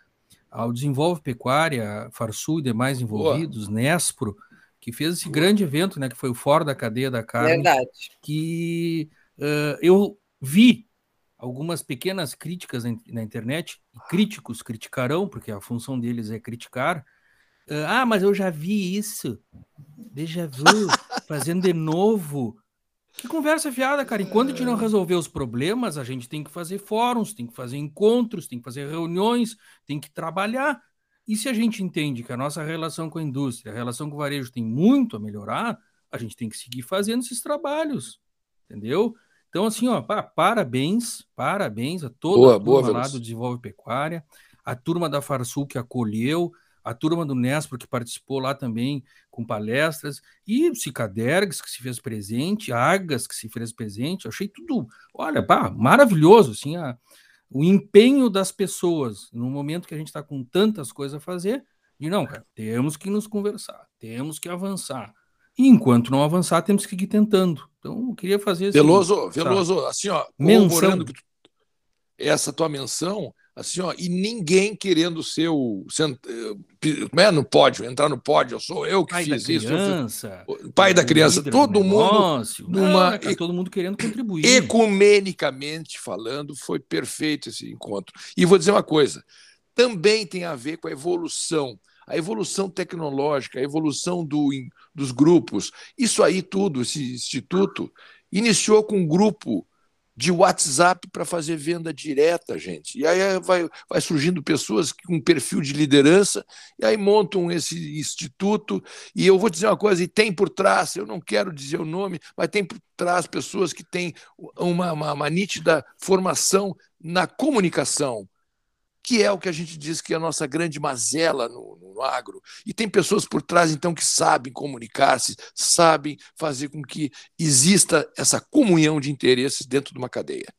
ao Desenvolve Pecuária, Farsul e demais envolvidos, Boa. Nespro, que fez esse grande evento, né, que foi o Fora da Cadeia da Carne. Verdade. Que uh, eu vi algumas pequenas críticas na, internet, críticos criticarão, porque a função deles é criticar. Uh, ah, mas eu já vi isso. Déjà vu, fazendo de novo. Que conversa fiada, cara. Enquanto a gente não resolver os problemas, a gente tem que fazer fóruns, tem que fazer encontros, tem que fazer reuniões, tem que trabalhar. E se a gente entende que a nossa relação com a indústria, a relação com o varejo tem muito a melhorar, a gente tem que seguir fazendo esses trabalhos. Entendeu? Então, assim, ó, parabéns, parabéns a toda boa, a turma boa, lá do Desenvolve Pecuária, a turma da Farsul que acolheu, a turma do Nespro que participou lá também com palestras, e o Cicadergs que se fez presente, Agas que se fez presente, achei tudo, olha, pá, maravilhoso, assim, a, o empenho das pessoas, no momento que a gente está com tantas coisas a fazer, e não, cara, temos que nos conversar, temos que avançar. E enquanto não avançar, temos que ir tentando. Então, eu queria fazer assim, Veloso, Veloso, assim, ó, menção. essa tua menção, assim, ó, e ninguém querendo ser o. Como é no pódio, entrar no pódio, eu sou eu que pai fiz isso. Criança, pai da criança, todo mundo. Numa, ah, todo mundo querendo contribuir. Ecumenicamente falando, foi perfeito esse encontro. E vou dizer uma coisa: também tem a ver com a evolução. A evolução tecnológica, a evolução do, dos grupos, isso aí tudo, esse instituto, iniciou com um grupo de WhatsApp para fazer venda direta, gente. E aí vai, vai surgindo pessoas com um perfil de liderança, e aí montam esse instituto. E eu vou dizer uma coisa: e tem por trás, eu não quero dizer o nome, mas tem por trás pessoas que têm uma, uma, uma nítida formação na comunicação que é o que a gente diz que é a nossa grande mazela no, no agro. E tem pessoas por trás, então, que sabem comunicar-se, sabem fazer com que exista essa comunhão de interesses dentro de uma cadeia.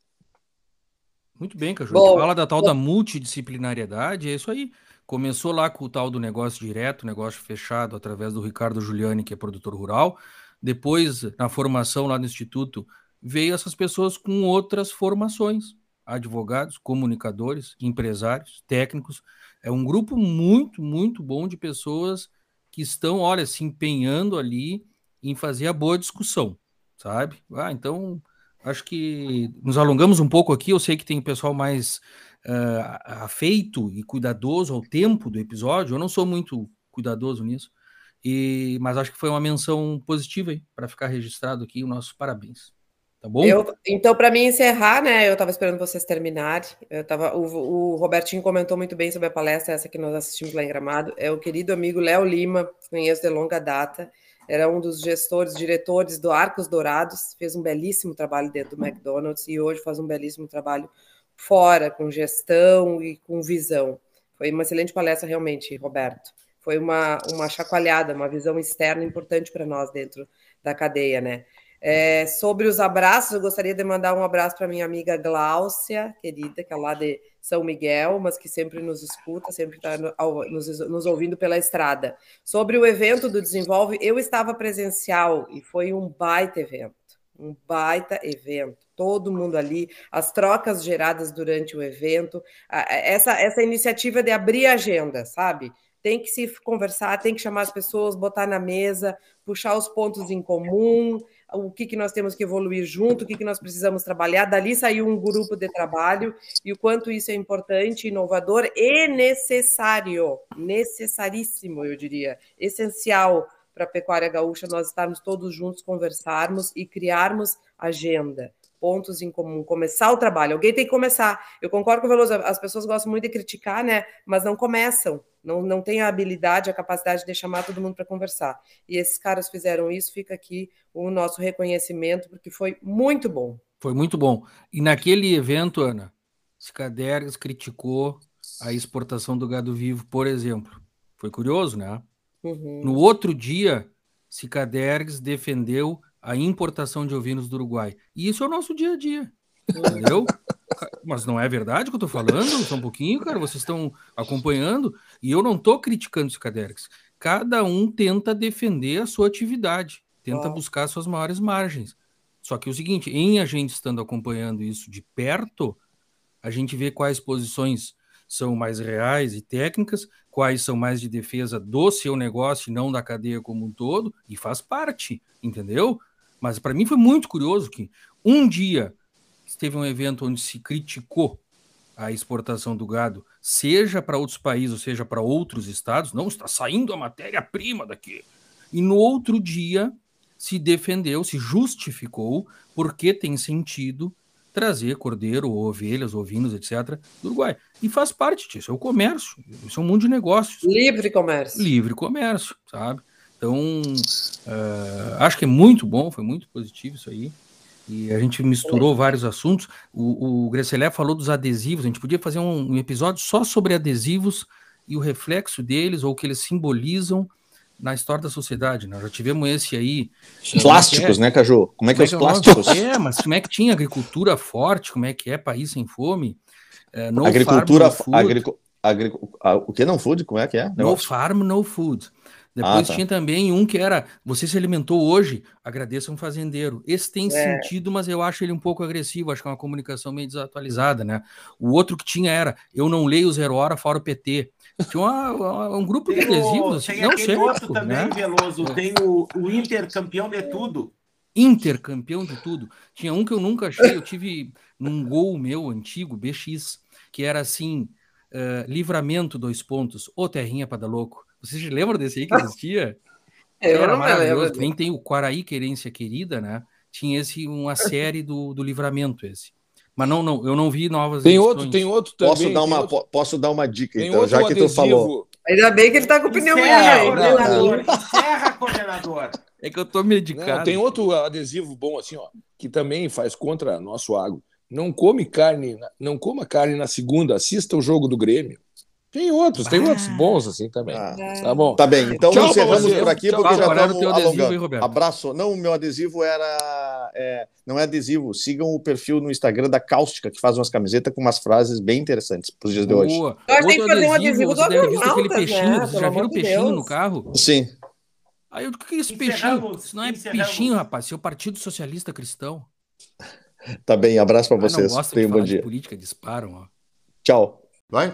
Muito bem, Caju. Fala da tal da multidisciplinariedade, é isso aí. Começou lá com o tal do negócio direto, negócio fechado, através do Ricardo Giuliani, que é produtor rural. Depois, na formação lá no Instituto, veio essas pessoas com outras formações advogados, comunicadores, empresários, técnicos. É um grupo muito, muito bom de pessoas que estão, olha, se empenhando ali em fazer a boa discussão, sabe? Ah, então, acho que nos alongamos um pouco aqui. Eu sei que tem pessoal mais uh, afeito e cuidadoso ao tempo do episódio. Eu não sou muito cuidadoso nisso, e, mas acho que foi uma menção positiva para ficar registrado aqui. O nosso parabéns. Tá bom? Eu, então, para mim encerrar, né? Eu estava esperando vocês terminarem. Eu tava, o, o, Robertinho comentou muito bem sobre a palestra, essa que nós assistimos lá em Gramado. É o querido amigo Léo Lima, conheço de longa data. Era um dos gestores, diretores do Arcos Dourados, fez um belíssimo trabalho dentro do McDonald's e hoje faz um belíssimo trabalho fora, com gestão e com visão. Foi uma excelente palestra, realmente, Roberto. Foi uma, uma chacoalhada, uma visão externa importante para nós dentro da cadeia, né? É, sobre os abraços, eu gostaria de mandar um abraço para minha amiga Gláucia, querida, que é lá de São Miguel, mas que sempre nos escuta, sempre está nos, nos, ouvindo pela estrada. Sobre o evento do Desenvolve, eu estava presencial e foi um baita evento, um baita evento. Todo mundo ali, as trocas geradas durante o evento, essa, essa iniciativa de abrir agenda, sabe? Tem que se conversar, tem que chamar as pessoas, botar na mesa, puxar os pontos em comum, o que, que nós temos que evoluir junto, o que, que nós precisamos trabalhar. Dali saiu um grupo de trabalho e o quanto isso é importante, inovador e necessário, necessaríssimo, eu diria, essencial para a pecuária gaúcha nós estarmos todos juntos, conversarmos e criarmos agenda. Pontos em comum, começar o trabalho. Alguém tem que começar. Eu concordo com o Veloso, as pessoas gostam muito de criticar, né? Mas não começam, não, não têm a habilidade, a capacidade de chamar todo mundo para conversar. E esses caras fizeram isso, fica aqui o nosso reconhecimento, porque foi muito bom. Foi muito bom. E naquele evento, Ana, Cicadergas criticou a exportação do gado vivo, por exemplo. Foi curioso, né? Uhum. No outro dia, Cicadergues defendeu a importação de ovinos do Uruguai. E isso é o nosso dia a dia. Entendeu? Mas não é verdade o que eu tô falando? Só um pouquinho, cara. Vocês estão acompanhando. E eu não tô criticando Cicadergues. Cada um tenta defender a sua atividade, tenta buscar suas maiores margens. Só que é o seguinte, em a gente estando acompanhando isso de perto, a gente vê quais posições são mais reais e técnicas, quais são mais de defesa do seu negócio e não da cadeia como um todo, e faz parte, entendeu? Mas para mim foi muito curioso que um dia teve um evento onde se criticou a exportação do gado, seja para outros países, ou seja para outros estados, não está saindo a matéria-prima daqui. E no outro dia se defendeu, se justificou, porque tem sentido trazer cordeiro, ou ovelhas, ovinos, etc., do Uruguai. E faz parte disso, é o comércio, isso é um mundo de negócios. Livre comércio. Livre comércio, sabe? Então, uh, acho que é muito bom, foi muito positivo isso aí. E a gente misturou é. vários assuntos. O, o Grecelé falou dos adesivos, a gente podia fazer um, um episódio só sobre adesivos e o reflexo deles, ou o que eles simbolizam na história da sociedade. Nós né? já tivemos esse aí. Plásticos, é, né, Caju? Como é que é os é plásticos? É, mas como é que tinha agricultura forte? Como é que é país sem fome? É, agricultura, farm, no agricu, agricu, o que não food? Como é que é? No farm, no food. Depois ah, tá. tinha também um que era você se alimentou hoje, agradeça um fazendeiro. Esse tem é. sentido, mas eu acho ele um pouco agressivo, acho que é uma comunicação meio desatualizada, né? O outro que tinha era eu não leio zero hora fora o PT. Tinha uma, uma, um grupo tem de adesivos. Assim, tem não aquele outro também, né? Veloso. Tem o, o Inter campeão de tudo. Inter campeão de tudo. Tinha um que eu nunca achei. Eu tive num gol meu antigo, BX, que era assim: uh, livramento, dois pontos, ou terrinha para dar louco. Vocês lembram desse aí que existia? eu era maravilhoso. Também tem o Quaraí Querência Querida, né? Tinha esse, uma série do, do livramento esse. Mas não, não, eu não vi novas. Tem outro, tem outro também. Posso dar uma, outro... posso dar uma dica, então, já que adesivo. tu falou. Ainda bem que ele tá com opinião Encerra, coordenador. Encerra, coordenador. É que eu tô medicado. Não, tem outro adesivo bom assim, ó, que também faz contra nosso água. Não come carne, não coma carne na segunda, assista o jogo do Grêmio. Tem outros, tem outros bons assim também. Ah, tá bom. Tá bem, então Tchau encerramos por aqui Tchau, porque já estamos alongando. Adesivo, Abraço. Não, o meu adesivo era... É, não é adesivo, sigam o perfil no Instagram da Cáustica, que faz umas camisetas com umas frases bem interessantes para os dias de hoje. Boa. Nós temos que fazer um adesivo do aquele peixinho, né? Vocês já viram o peixinho Deus. no carro? Sim. Aí o que é esse peixinho? Isso não é peixinho, rapaz, isso é o Partido Socialista Cristão. Tá bem, abraço para vocês. Tenham um bom dia. política, disparam, ó. Tchau. Vai.